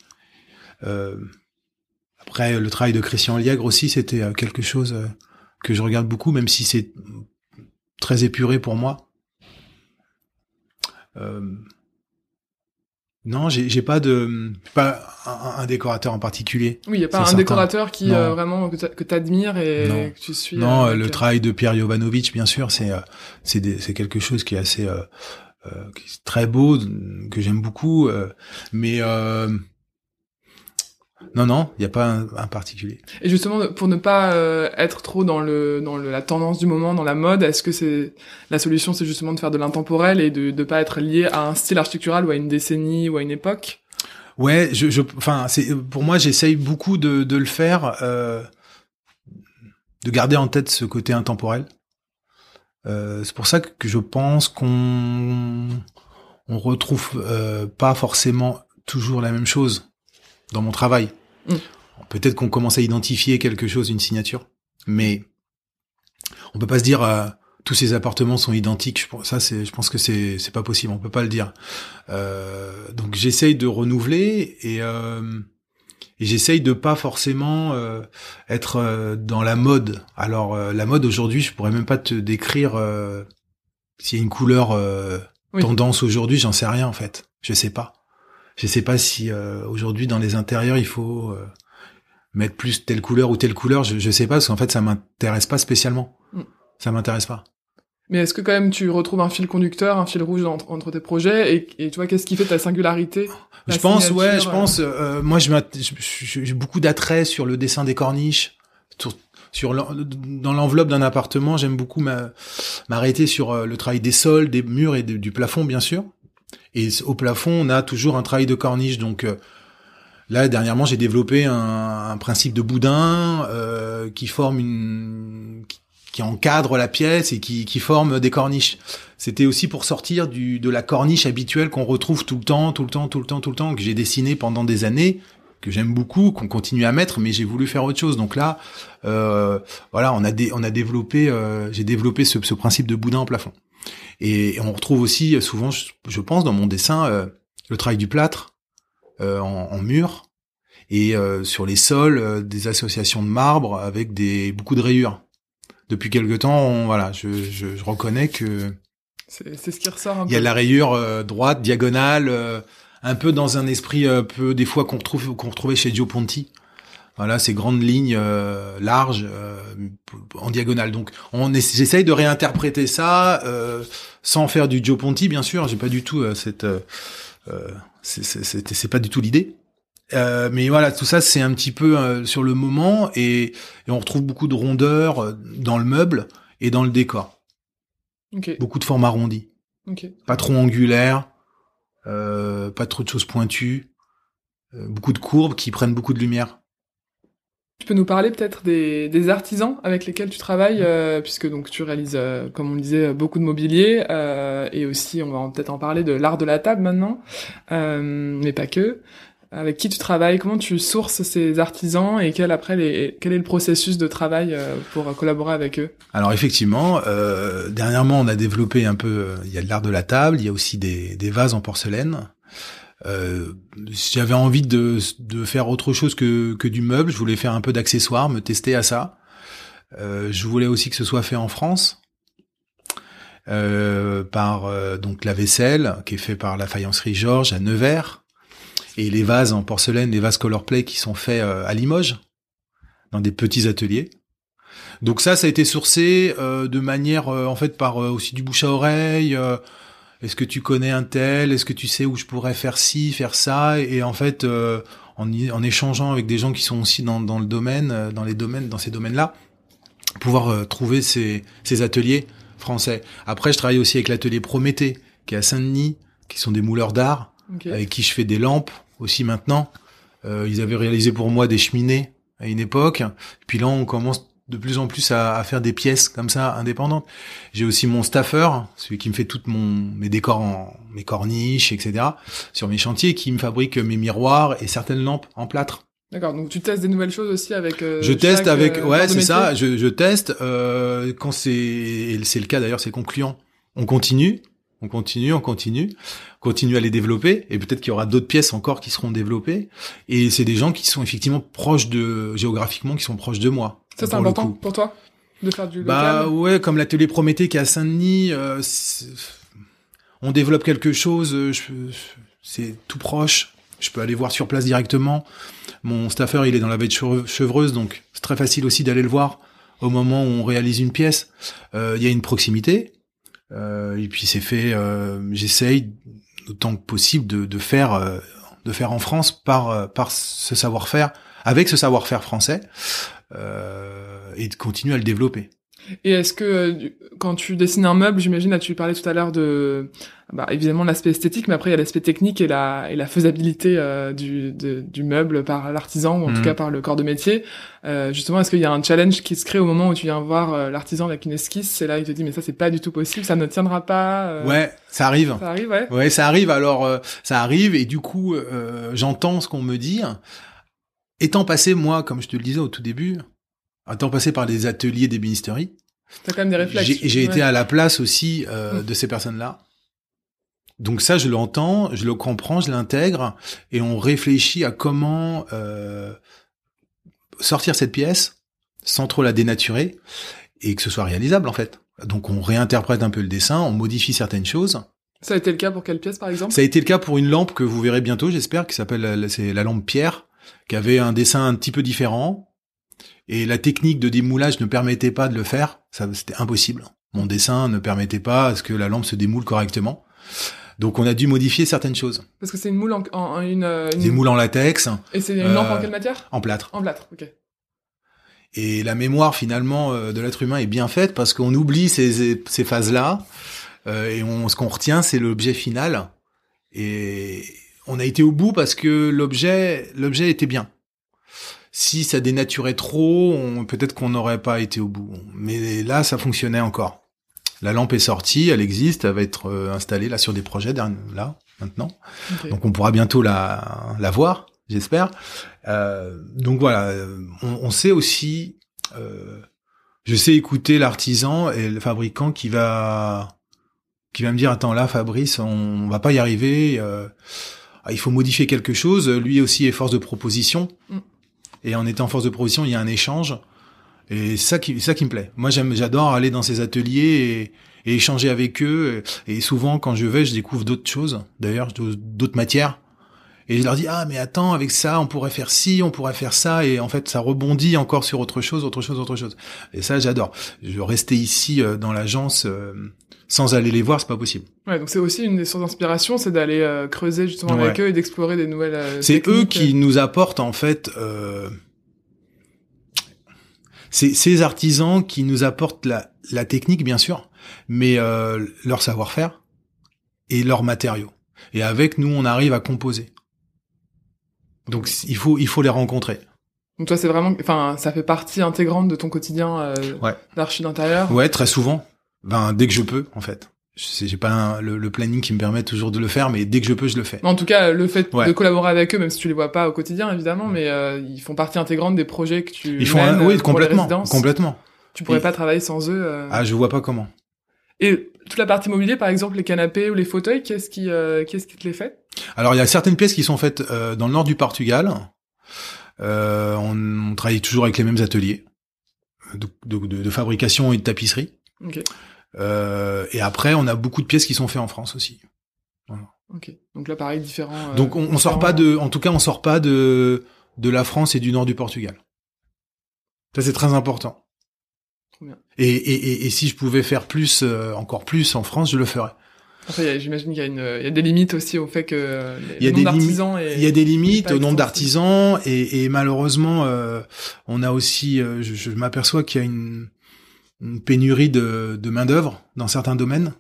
Euh, après, le travail de Christian Liègre aussi, c'était quelque chose que je regarde beaucoup, même si c'est très épuré pour moi. Non, j'ai j'ai pas de pas un, un décorateur en particulier. Oui, il y a pas un certain. décorateur qui euh, vraiment que t'a- que t'admires et Non. que tu suis. Non, euh, euh, le euh, travail de Pierre Jovanovic, bien sûr, c'est euh, c'est des- c'est quelque chose qui est assez euh, euh, qui est très beau, que j'aime beaucoup, euh, mais euh, non, non, il n'y a pas un, un particulier. Et justement, pour ne pas euh, être trop dans le dans le, la tendance du moment, dans la mode, est-ce que c'est la solution, c'est justement de faire de l'intemporel et de ne pas être lié à un style architectural ou à une décennie ou à une époque? Ouais, je, je, enfin, c'est pour moi, j'essaye beaucoup de, de le faire, euh, de garder en tête ce côté intemporel. Euh, c'est pour ça que, je pense qu'on on retrouve euh, pas forcément toujours la même chose dans mon travail. Mm. Peut-être qu'on commence à identifier quelque chose, une signature, mais on peut pas se dire euh, tous ces appartements sont identiques. Je, ça, c'est, je pense que c'est c'est pas possible. On peut pas le dire. Euh, donc j'essaye de renouveler et euh, et j'essaye de pas forcément euh, être euh, dans la mode. Alors euh, la mode aujourd'hui, je pourrais même pas te décrire s'il y a une couleur tendance aujourd'hui, j'en sais rien en fait. Je sais pas. Je sais pas si aujourd'hui dans les intérieurs il faut mettre plus telle couleur ou telle couleur. Je, je sais pas parce qu'en fait ça m'intéresse pas spécialement. Mm. Ça m'intéresse pas. Mais est-ce que quand même tu retrouves un fil conducteur, un fil rouge entre, tes projets et, et tu vois qu'est-ce qui fait ta singularité Je pense, ouais, je pense. Euh, moi, je j'ai beaucoup d'attrait sur le dessin des corniches, sur, dans l'enveloppe d'un appartement. J'aime beaucoup m'arrêter sur euh, le travail des sols, des murs et du plafond, bien sûr. Et au plafond, on a toujours un travail de corniche, donc. Euh, là, dernièrement, j'ai développé un, un, principe de boudin euh, qui forme une, qui encadre la pièce et qui, qui forme des corniches. C'était aussi pour sortir du, de la corniche habituelle qu'on retrouve tout le temps, tout le temps, tout le temps, tout le temps, que j'ai dessiné pendant des années, que j'aime beaucoup, qu'on continue à mettre, mais j'ai voulu faire autre chose. Donc là, euh, voilà, on a, on a développé, euh, j'ai développé ce, ce, principe de boudin en plafond. Et, on retrouve aussi souvent, je, pense, dans mon dessin, euh, le travail du plâtre euh, en, en, mur et euh, sur les sols, des associations de marbre avec des beaucoup de rayures depuis quelque temps, voilà, je, je, je, reconnais que c'est ce qui ressort. Il y a la rayure euh, droite, diagonale, euh, un peu dans un esprit un peu des fois qu'on retrouve qu'on retrouvait chez Gio Ponti. Voilà, ces grandes lignes euh, larges en diagonale. Donc, on j'essaye de réinterpréter ça sans faire du Gio Ponti, bien sûr. J'ai pas du tout cette, c'est pas du tout l'idée. Euh, mais voilà, tout ça c'est un petit peu euh, sur le moment et, et, on retrouve beaucoup de rondeur euh, dans le meuble et dans le décor. Okay. Beaucoup de formes arrondies. Okay. Pas trop angulaires, pas trop de choses pointues, beaucoup de courbes qui prennent beaucoup de lumière. Tu peux nous parler peut-être des, des, artisans avec lesquels tu travailles, puisque donc tu réalises, comme on le disait, beaucoup de mobilier, et aussi on va peut-être en parler de l'art de la table maintenant, mais pas que. Avec qui tu travailles, comment tu sources ces artisans et quel après les, quel est le processus de travail euh, pour collaborer avec eux? Alors effectivement, euh, dernièrement on a développé un peu, euh, il y a de l'art de la table, il y a aussi des, des vases en porcelaine. Euh, J'avais envie de, de faire autre chose que, que du meuble, je voulais faire un peu d'accessoires, me tester à ça. Euh, je voulais aussi que ce soit fait en France. Euh, par donc la vaisselle qui est fait par la faïencerie Georges à Nevers et les vases en porcelaine, les vases colorplay qui sont faits euh, à Limoges, dans des petits ateliers. Donc ça, ça a été sourcé euh, de manière, euh, en fait, par aussi du bouche à oreille. Est-ce que tu connais un tel? Est-ce que tu sais où je pourrais faire ci, faire ça? Et en fait, en, en, échangeant avec des gens qui sont aussi dans, dans le domaine, dans les domaines, dans ces domaines-là, pouvoir trouver ces, ces ateliers français. Après, je travaille aussi avec l'atelier Prométhée, qui est à Saint-Denis, qui sont des mouleurs d'art, avec qui je fais des lampes aussi maintenant. Euh, ils avaient réalisé pour moi des cheminées à une époque. Puis là, on commence de plus en plus à, faire des pièces comme ça indépendantes. J'ai aussi mon staffer, celui qui me fait toutes mon mes décors, en, mes corniches, etc. sur mes chantiers, qui me fabrique mes miroirs et certaines lampes en plâtre. D'accord, donc tu testes des nouvelles choses aussi avec. Euh, je teste avec, euh, ouais, c'est ça. Je, je teste euh, quand c'est, c'est le cas d'ailleurs, c'est concluant. On continue, on continue, on continue, continue à les développer, et peut-être qu'il y aura d'autres pièces encore qui seront développées. Et c'est des gens qui sont effectivement proches de géographiquement, qui sont proches de moi. Ça c'est important pour toi de faire du Bah ouais, comme l'atelier Prométhée qui est à Saint-Denis, euh, on développe quelque chose, euh, c'est tout proche. Je peux aller voir sur place directement. Mon staffer, il est dans la veille de Chevreuse, donc c'est très facile aussi d'aller le voir au moment où on réalise une pièce. Euh, il y a une proximité. Euh, et puis c'est fait. Euh, J'essaye autant que possible de, de faire euh, de faire en France par par ce savoir-faire, avec ce savoir-faire français, et de continuer à le développer. Et est-ce que quand tu dessines un meuble, j'imagine, là tu parlais tout à l'heure de bah, évidemment l'aspect esthétique, mais après il y a l'aspect technique et la, et la faisabilité euh, du, du meuble par l'artisan, ou en tout mhm. cas par le corps de métier. Euh, justement, est-ce qu'il y a un challenge qui se crée au moment où tu viens voir euh, l'artisan avec une esquisse C'est là il te dit mais ça c'est pas du tout possible, ça ne tiendra pas. Euh. Ouais, ça arrive. Ça arrive, ouais. Ouais, ça arrive. Alors ça arrive et du coup j'entends ce qu'on me dit. Étant passé moi, comme je te le disais au tout début, étant passé par les ateliers d'ébénisterie, T'as quand même des réflexes. J'ai été à la place aussi euh, de ces personnes-là Donc ça, je l'entends, je le comprends, je l'intègre, et on réfléchit à comment euh, sortir cette pièce sans trop la dénaturer et que ce soit réalisable en fait. Donc on réinterprète un peu le dessin, on modifie certaines choses. Ça a été le cas pour quelle pièce par exemple? Ça a été le cas pour une lampe que vous verrez bientôt, j'espère, qui s'appelle la- c'est la lampe Pierre, qui avait un dessin un petit peu différent. Et la technique de démoulage ne permettait pas de le faire. Ça, c'était impossible. Mon dessin ne permettait pas à ce que la lampe se démoule correctement. Donc on a dû modifier certaines choses. Parce que c'est une moule en, en- une, euh, une- Des moules en latex, Et c'est une lampe en Euh, quelle matière? en plâtre. En plâtre, ok. Et la mémoire finalement euh, de l'être humain est bien faite parce qu'on oublie ces, ces phases-là euh, et on, ce qu'on retient c'est l'objet final. Et on a été au bout parce que l'objet l'objet était bien. Si ça dénaturait trop, on- peut-être qu'on n'aurait pas été au bout. Mais là, ça fonctionnait encore. La lampe est sortie, elle existe, elle va être euh, installée là sur des projets là maintenant. Donc on pourra bientôt la, la voir, j'espère. Euh, donc voilà, on, on sait aussi, euh, je sais écouter l'artisan et le fabricant qui va qui va me dire attends là Fabrice, on, va pas y arriver. euh, ah, il faut modifier quelque chose. Lui aussi est force de proposition. Mm. Et en étant force de proposition, il y a un échange. Et ça qui, ça qui me plaît. Moi, j'aime, j'adore aller dans ces ateliers et, et échanger avec eux. Et souvent, quand je vais, je découvre d'autres choses. D'ailleurs, d'autres matières. Et je leur dis ah mais attends avec ça on pourrait faire ci on pourrait faire ça. Et en fait ça rebondit encore sur autre chose autre chose autre chose. Et ça j'adore. Je rester ici euh, dans l'agence euh, sans aller les voir c'est pas possible. Ouais, donc c'est aussi une des sources d'inspiration, c'est d'aller euh, creuser justement Ouais. avec eux et d'explorer des nouvelles. euh, c'est eux qui nous apportent en fait euh, c'est ces artisans qui nous apportent la, la technique bien sûr mais euh, leur savoir-faire et leurs matériaux. Et avec nous on arrive à composer donc il faut il faut les rencontrer Donc toi, c'est vraiment, enfin, ça fait partie intégrante de ton quotidien euh, Ouais. d'archi d'intérieur? Ouais, très souvent. Ben dès que je peux, en fait. J'ai pas un- le, le planning qui me permet toujours de le faire, mais dès que je peux, je le fais. En tout cas, le fait Ouais. de collaborer avec eux, même si tu les vois pas au quotidien, évidemment, mais euh, ils font partie intégrante des projets que tu Ils font, mènes, un, oui, euh, pour les complètement, complètement. Tu pourrais Et- pas travailler sans eux. euh. Ah, je vois pas comment. Et toute la partie mobilier, par exemple, les canapés ou les fauteuils, qu'est-ce qui, euh, qu'est-ce qui te les fait? Alors, il y a certaines pièces qui sont faites euh, dans le nord du Portugal. Euh, on, on travaille toujours avec les mêmes ateliers de, de- de- de fabrication et de tapisserie. Et après, on a beaucoup de pièces qui sont faites en France aussi. ok. Donc là, pareil, différent. euh, Donc, on, on sort pas de, en tout cas, on sort pas de de la France et du nord du Portugal. Ça, c'est très important. Et, et, et, et si je pouvais faire plus, euh, encore plus en France, je le ferais. Après, j'imagine qu'il y a une, il y a des limites aussi au fait que Il y a des limites- Il y a des limites au nombre d'artisans et, et malheureusement, euh, on a aussi, euh, je, je m'aperçois qu'il y a une, une pénurie de, de main d'œuvre dans certains domaines.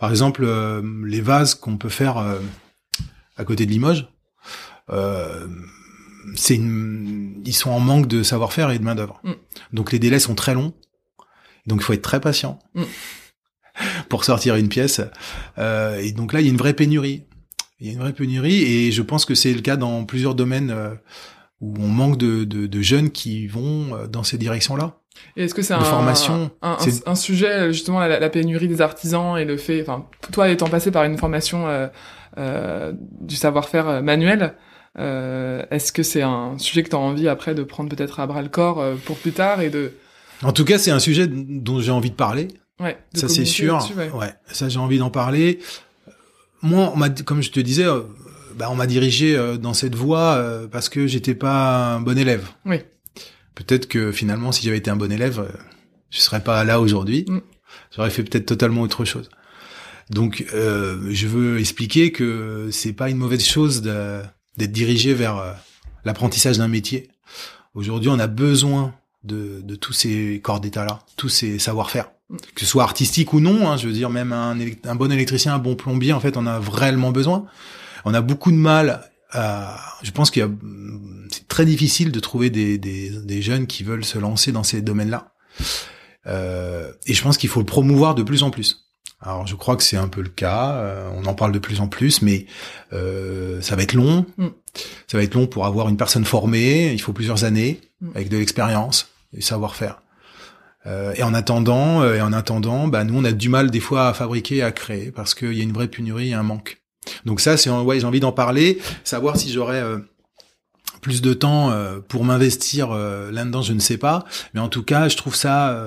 Par exemple, euh, les vases qu'on peut faire euh, à côté de Limoges, euh, c'est ils sont en manque de savoir-faire et de main d'œuvre. Mm. Donc les délais sont très longs. Donc il faut être très patient Mm. pour sortir une pièce. Euh, et donc là, il y a une vraie pénurie. Il y a une vraie pénurie et je pense que c'est le cas dans plusieurs domaines euh, où on manque de, de, de jeunes qui vont euh, dans ces directions-là. Est-ce que c'est un, formation, un, un- c'est- un sujet justement la, la pénurie des artisans et le fait, enfin, toi étant passé par une formation euh, euh, du savoir-faire manuel, euh, est-ce que c'est un sujet que tu as envie après de prendre peut-être à bras le corps pour plus tard et de, En tout cas, c'est un sujet dont j'ai envie de parler. ouais, de ça c'est sûr. ouais. Ouais, ça j'ai envie d'en parler. Moi, on m'a, comme je te disais, euh, bah, on m'a dirigé euh, dans cette voie euh, parce que j'étais pas un bon élève. Oui. Peut-être que finalement, si j'avais été un bon élève, je serais pas là aujourd'hui. Mm. J'aurais fait peut-être totalement autre chose. Donc, euh, je veux expliquer que c'est pas une mauvaise chose d'être dirigé vers l'apprentissage d'un métier. Aujourd'hui, on a besoin de, de tous ces corps d'état-là, tous ces savoir-faire, que ce soit artistique ou non. Hein, je veux dire, même un, un bon électricien, un bon plombier, en fait, on a réellement besoin. On a beaucoup de mal à. Je pense qu'il y a, c'est très difficile de trouver des, des, des jeunes qui veulent se lancer dans ces domaines-là. Euh, et je pense qu'il faut le promouvoir de plus en plus. Alors, je crois que c'est un peu le cas. euh, on en parle de plus en plus, mais euh, ça va être long. Mm. Ça va être long pour avoir une personne formée. Il faut plusieurs années Mm. avec de l'expérience et savoir-faire. Euh, et en attendant, euh, et en attendant, bah nous on a du mal des fois à fabriquer, à créer, parce qu'il y a une vraie pénurie et un manque. Donc ça, c'est ouais, j'ai envie d'en parler, savoir si j'aurais euh, plus de temps pour m'investir là-dedans, je ne sais pas, mais en tout cas, je trouve ça,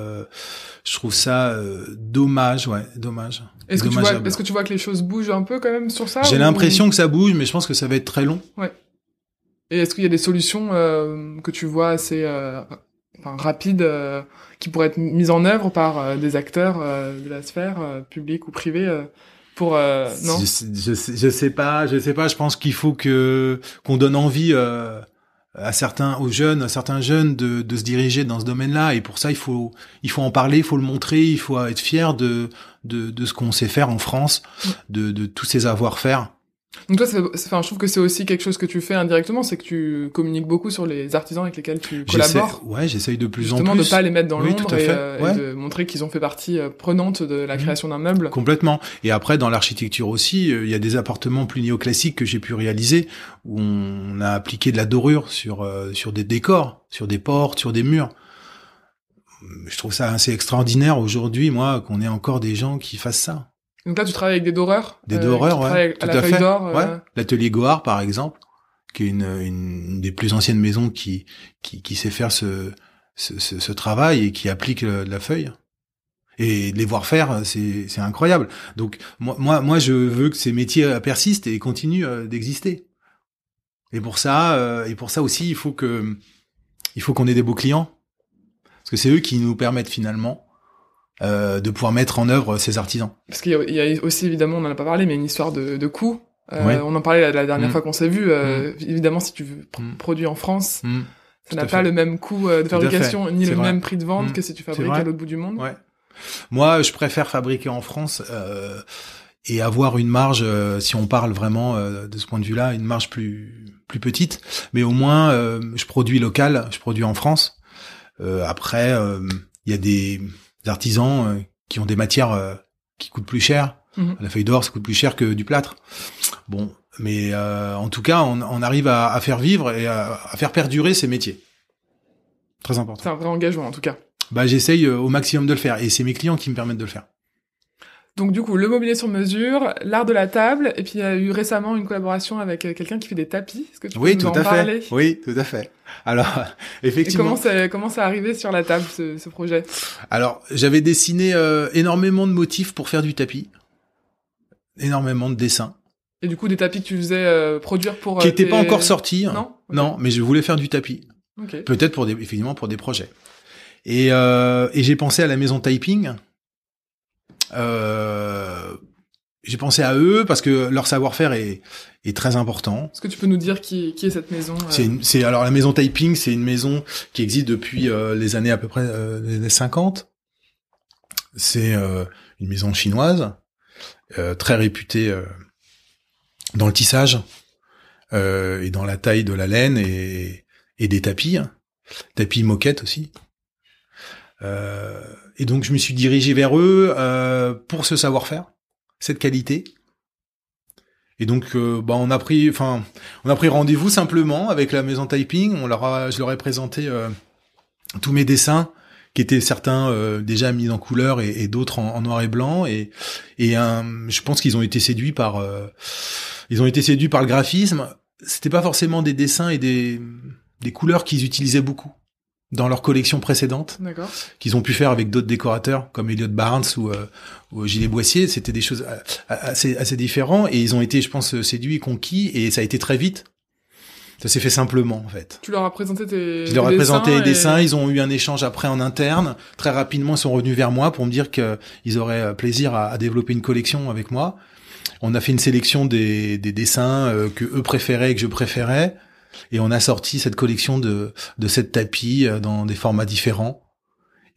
je trouve ça dommage, ouais, dommage. Est-ce que tu vois, est-ce que tu vois que les choses bougent un peu quand même sur ça J'ai l'impression que ça bouge, mais je pense que ça va être très long. Ouais. Et est-ce qu'il y a des solutions que tu vois assez enfin, rapides qui pourraient être mises en œuvre par euh, des acteurs euh, de la sphère euh, publique ou privée pour non je, je, sais pas je sais pas je pense qu'il faut que qu'on donne envie à certains aux jeunes à certains jeunes de, de se diriger dans ce domaine-là et pour ça il faut il faut en parler il faut le montrer il faut être fier de de, de ce qu'on sait faire en France mm. de, de tous ces avoir-faire donc toi, enfin, je trouve que c'est aussi quelque chose que tu fais indirectement, c'est que tu communiques beaucoup sur les artisans avec lesquels tu collabores. Ouais, j'essaye de plus en plus. Justement, de pas les mettre dans l'ombre et, euh, et, de montrer qu'ils ont fait partie euh, prenante de la mmh. création d'un meuble. Complètement. Et après, dans l'architecture aussi, euh, il y a des appartements plus néoclassiques que j'ai pu réaliser où on a appliqué de la dorure sur sur des décors, sur des portes, sur des murs. Je trouve ça assez extraordinaire aujourd'hui, moi, qu'on ait encore des gens qui fassent ça. Donc là, tu travailles avec des doreurs Des doreurs, ouais. Tout à, fait. Euh. Ouais. L'atelier Goard, par exemple, qui est une, une, des plus anciennes maisons qui, qui, qui sait faire ce, ce, ce, travail et qui applique la feuille. Et les voir faire, c'est, c'est incroyable. Donc moi, moi, moi, je veux que ces métiers persistent et continuent euh, d'exister. Et pour ça, euh, et pour ça aussi, il faut que, il faut qu'on ait des beaux clients, parce que c'est eux qui nous permettent finalement euh, de pouvoir mettre en œuvre ces artisans. Parce qu'il y, a aussi évidemment, on en a pas parlé, mais une histoire de, de coût. Euh, On en parlait la, dernière mm. fois qu'on s'est vu. Euh, mm. Évidemment, si tu veux mm. produire en France, ça n'a pas le même coût euh, de fabrication ni le même prix de vente que si tu fabriques à l'autre bout du monde. Ouais. Moi, je préfère fabriquer en France euh, et avoir une marge, si on parle vraiment de ce point de vue-là, une marge plus plus petite, mais au moins je produis local, je produis en France. après, il y a des artisans euh, qui ont des matières euh, qui coûtent plus cher. Mhm. La feuille d'or, ça coûte plus cher que du plâtre. Bon, mais euh, en tout cas, on, on arrive à, à, faire vivre et à, à, faire perdurer ces métiers. Très important. C'est un vrai engagement, en tout cas. Bah, j'essaye au maximum de le faire, et c'est mes clients qui me permettent de le faire. Donc du coup, le mobilier sur mesure, l'art de la table, et puis il y a eu récemment une collaboration avec euh, quelqu'un qui fait des tapis. Est-ce que tu oui, peux tout nous en à parler? Fait. Oui, tout à fait. Alors, effectivement. Et comment ça, comment ça arrivé sur la table ce, ce projet? Alors, j'avais dessiné euh, énormément de motifs pour faire du tapis, énormément de dessins. Et du coup, des tapis que tu faisais euh, produire pour qui n'étaient pas encore sortis. Hein. Non? Non, mais je voulais faire du tapis. Okay. Peut-être pour des, effectivement pour des projets. Et, et j'ai pensé à la maison typing euh, j'ai pensé à eux parce que leur savoir-faire est, est très important. Est-ce que tu peux nous dire qui, qui est cette maison euh C'est alors la maison Taiping, c'est une maison qui existe depuis euh, les années à peu près euh, les années 50. C'est une maison chinoise très réputée dans le tissage et dans la taille de la laine et, et des tapis, tapis moquette aussi. Euh, et donc je me suis dirigé vers eux euh, pour ce savoir-faire, cette qualité. Et donc euh, bah on a pris, enfin on a pris rendez-vous simplement avec la maison Typing. On leur a, je leur ai présenté euh, tous mes dessins qui étaient certains euh, déjà mis en couleur et, et d'autres en, noir et blanc. Et, et je pense qu'ils ont été séduits par, ils ont été séduits par le graphisme. C'était pas forcément des dessins et des, des couleurs qu'ils utilisaient beaucoup dans leur collection précédente, qu'ils ont pu faire avec d'autres décorateurs comme Elliot Barnes ou, euh, ou Gilles Boissier. C'était des choses euh, assez, assez différents et ils ont été, je pense, séduits et conquis et ça a été très vite. Ça s'est fait simplement en fait. Tu leur as présenté tes Je leur ai présenté les dessins, ils ont eu un échange après en interne. Très rapidement, ils sont revenus vers moi pour me dire qu'ils auraient euh, plaisir à, à, développer une collection avec moi. On a fait une sélection des, des dessins euh, que eux préféraient et que je préférais. Et on a sorti cette collection de, de sept tapis euh, dans des formats différents.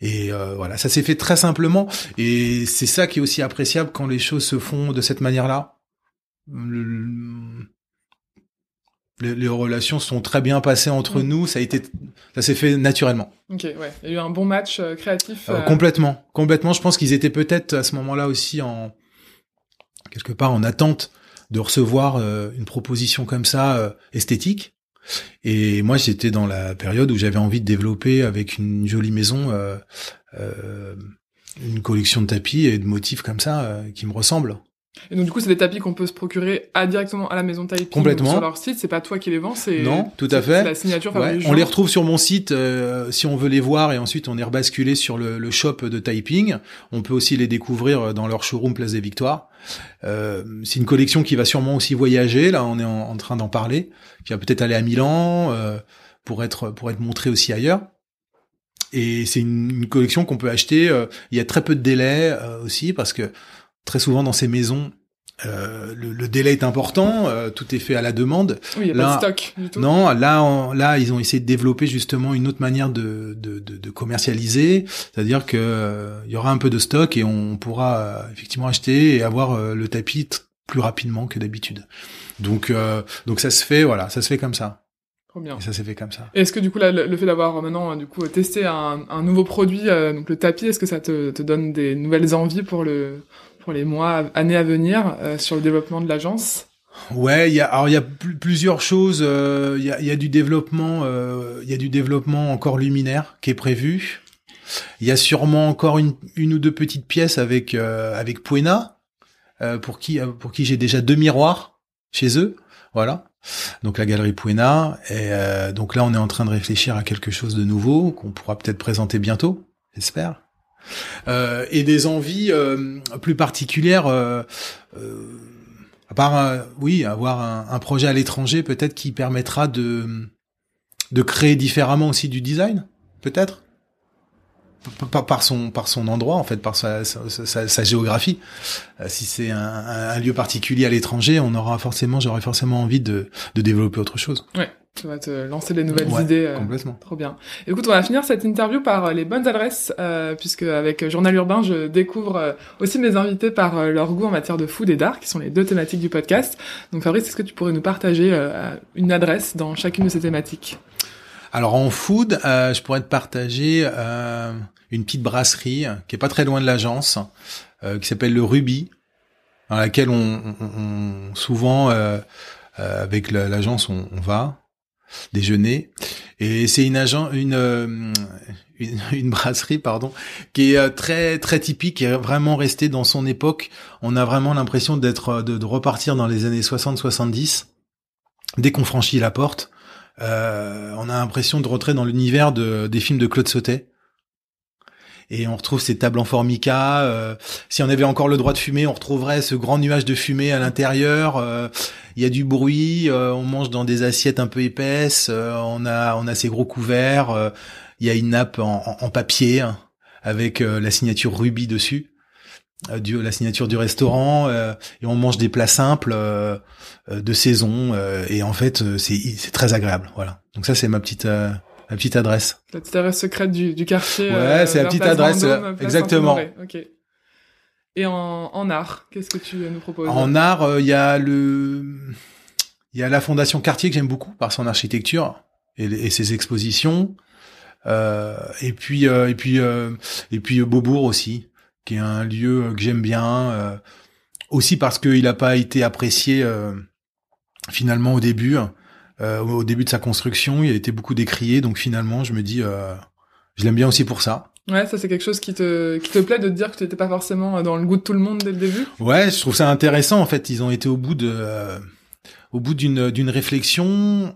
Et euh, voilà, ça s'est fait très simplement. Et c'est ça qui est aussi appréciable quand les choses se font de cette manière-là. les, relations sont très bien passées entre mm. nous. Ça a été, ça s'est fait naturellement. Ok, ouais. Il y a eu un bon match euh, créatif. complètement, complètement. Je pense qu'ils étaient peut-être à ce moment-là aussi en quelque part en attente de recevoir une proposition comme ça esthétique Et moi, j'étais dans la période où j'avais envie de développer avec une jolie maison euh, euh, une collection de tapis et de motifs comme ça euh, qui me ressemblent. Et donc du coup, c'est des tapis qu'on peut se procurer à, directement à la maison Taiping Complètement. sur leur site. C'est pas toi qui les vends, c'est Non, tout à fait. La signature. Ouais, on les retrouve sur mon site euh, si on veut les voir et ensuite on est rebasculé sur le, le shop de Taiping. On peut aussi les découvrir dans leur showroom Place des Victoires. Euh, c'est une collection qui va sûrement aussi voyager. Là, on est en, en train d'en parler. Qui va peut-être aller à Milan euh, pour être pour être montré aussi ailleurs. Et c'est une, une collection qu'on peut acheter. euh, il y a très peu de délai euh, aussi parce que très souvent dans ces maisons. euh, le, le délai est important, euh, tout est fait à la demande. Oui, il y a Là- pas de stock du tout. Non, là, on- là, ils ont essayé de développer justement une autre manière de, de, de, de commercialiser, c'est-à-dire que euh, il y aura un peu de stock et on pourra euh, effectivement acheter et avoir euh, le tapis plus rapidement que d'habitude. Donc, euh, donc ça se fait, voilà, ça se fait comme ça. Trop bien. Et ça s'est fait comme ça. Est-ce que du coup là, le, fait d'avoir maintenant du coup testé un, un nouveau produit, euh, donc le tapis, est-ce que ça te, te donne des nouvelles envies pour le pour les mois, années à venir euh, sur le développement de l'agence Ouais, y a alors il y a pl- plusieurs choses. euh, Il y, a, du développement, euh, il y a du développement encore luminaire qui est prévu. Il y a sûrement encore une, ou deux petites pièces avec avec Puena pour qui pour qui j'ai déjà deux miroirs chez eux. Voilà. Donc la galerie Puena. Et donc là, on est en train de réfléchir à quelque chose de nouveau qu'on pourra peut-être présenter bientôt, j'espère. Euh, et des envies euh, plus particulières. euh, à part, oui, avoir un, projet à l'étranger, peut-être qui permettra de de créer différemment aussi du design, peut-être? Par, par son par son endroit en fait, par sa géographie. Si c'est un lieu particulier à l'étranger, on aura forcément, j'aurais forcément envie de de développer autre chose. Ça va te lancer des nouvelles Ouais, idées. euh, Complètement. Trop bien. Écoute, on va finir cette interview par euh, les bonnes adresses, euh, puisque avec Journal Urbain, je découvre euh, aussi mes invités par leur goût en matière de food et d'art, qui sont les deux thématiques du podcast. Donc Fabrice, est-ce que tu pourrais nous partager une adresse dans chacune de ces thématiques? Alors en food, je pourrais te partager une petite brasserie qui est pas très loin de l'agence, qui s'appelle le Ruby, dans laquelle on, on- on- souvent euh, avec la- l'agence on, on va déjeuner. Et c'est une agent, une, euh, une une brasserie pardon, qui est euh, très très typique, qui est vraiment restée dans son époque. On a vraiment l'impression d'être euh, de, de repartir dans les années 60-70 dès qu'on franchit la porte. Euh, on a l'impression de rentrer dans l'univers de, des films de Claude Sautet. Et on retrouve ces tables en formica. euh, si on avait encore le droit de fumer, on retrouverait ce grand nuage de fumée à l'intérieur. euh, Il y a du bruit. euh, on mange dans des assiettes un peu épaisses. euh, on a on a ces gros couverts. Il y a une nappe en, en- papier hein, avec la signature Ruby dessus, du, la signature du restaurant. euh, et on mange des plats simples euh, de saison. euh, et en fait, c'est c'est très agréable. Voilà. Donc ça, c'est ma petite ma petite adresse. La petite adresse secrète du, du quartier. Ouais, euh, c'est la petite adresse, Vendôme, euh, exactement. Saint-Honoré. Ok. Et en, en art, qu'est-ce que tu nous proposes En art, euh, il y a le, il y a la Fondation Cartier que j'aime beaucoup par son architecture et, et ses expositions. Euh, et puis, euh, et puis, euh, et puis Beaubourg aussi, qui est un lieu que j'aime bien, aussi parce qu'il n'a pas été apprécié finalement au début. Euh, au début de sa construction, il a été beaucoup décrié, donc finalement, je me dis, euh, je l'aime bien aussi pour ça. Ouais, ça c'est quelque chose qui te, qui te plaît de te dire que tu n'étais pas forcément dans le goût de tout le monde dès le début? Ouais, je trouve ça intéressant. En fait, ils ont été au bout de, euh, au bout d'une d'une réflexion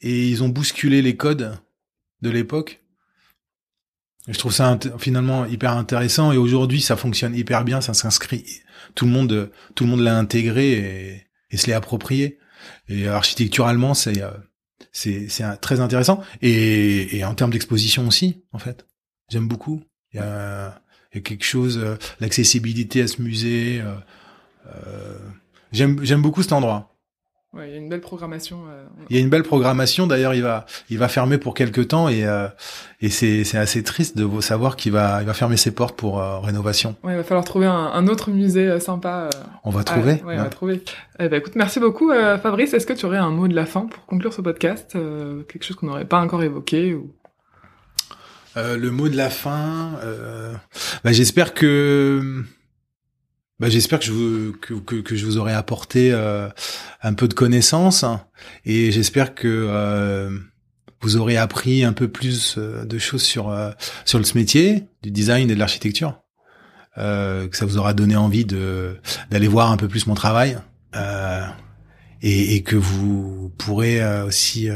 et ils ont bousculé les codes de l'époque. Je trouve ça finalement hyper intéressant et aujourd'hui ça fonctionne hyper bien, ça s'inscrit. Tout le monde, tout le monde l'a intégré et, et se l'est approprié. Et architecturalement, c'est euh, c'est c'est très intéressant et, et en termes d'exposition aussi, en fait, j'aime beaucoup. Il y a, y a quelque chose, euh, l'accessibilité à ce musée. euh, euh, j'aime beaucoup cet endroit. Ouais, il y a une belle programmation. euh, Il y a une belle programmation. D'ailleurs, il va il va fermer pour quelques temps et euh, et c'est c'est assez triste de savoir qu'il va il va fermer ses portes pour euh, rénovation. Ouais, il va falloir trouver un, un autre musée euh, sympa. On va trouver. ouais, on va trouver. Eh ben, écoute, merci beaucoup, Fabrice. Est-ce que tu aurais un mot de la fin pour conclure ce podcast euh, Quelque chose qu'on n'aurait pas encore évoqué ou... Euh, le mot de la fin. euh, bah, j'espère que bah, j'espère que je vous que, que, que, je vous aurai apporté euh, un peu de connaissances et j'espère que euh, vous aurez appris un peu plus euh, de choses sur euh, sur ce métier du design et de l'architecture. Euh, que ça vous aura donné envie de d'aller voir un peu plus mon travail et, et, que vous pourrez aussi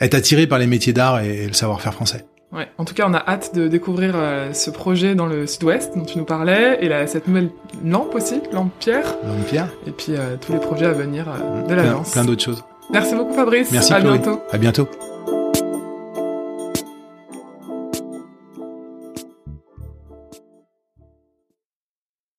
être attiré par les métiers d'art et le savoir-faire français. Ouais. En tout cas, on a hâte de découvrir euh, ce projet dans le sud-ouest dont tu nous parlais, et la, cette nouvelle lampe aussi, lampe pierre. Lampe pierre. Et puis euh, tous les projets à venir euh, de l'agence. Plein, plein d'autres choses. Merci beaucoup Fabrice. Merci à Chloé. bientôt. À bientôt.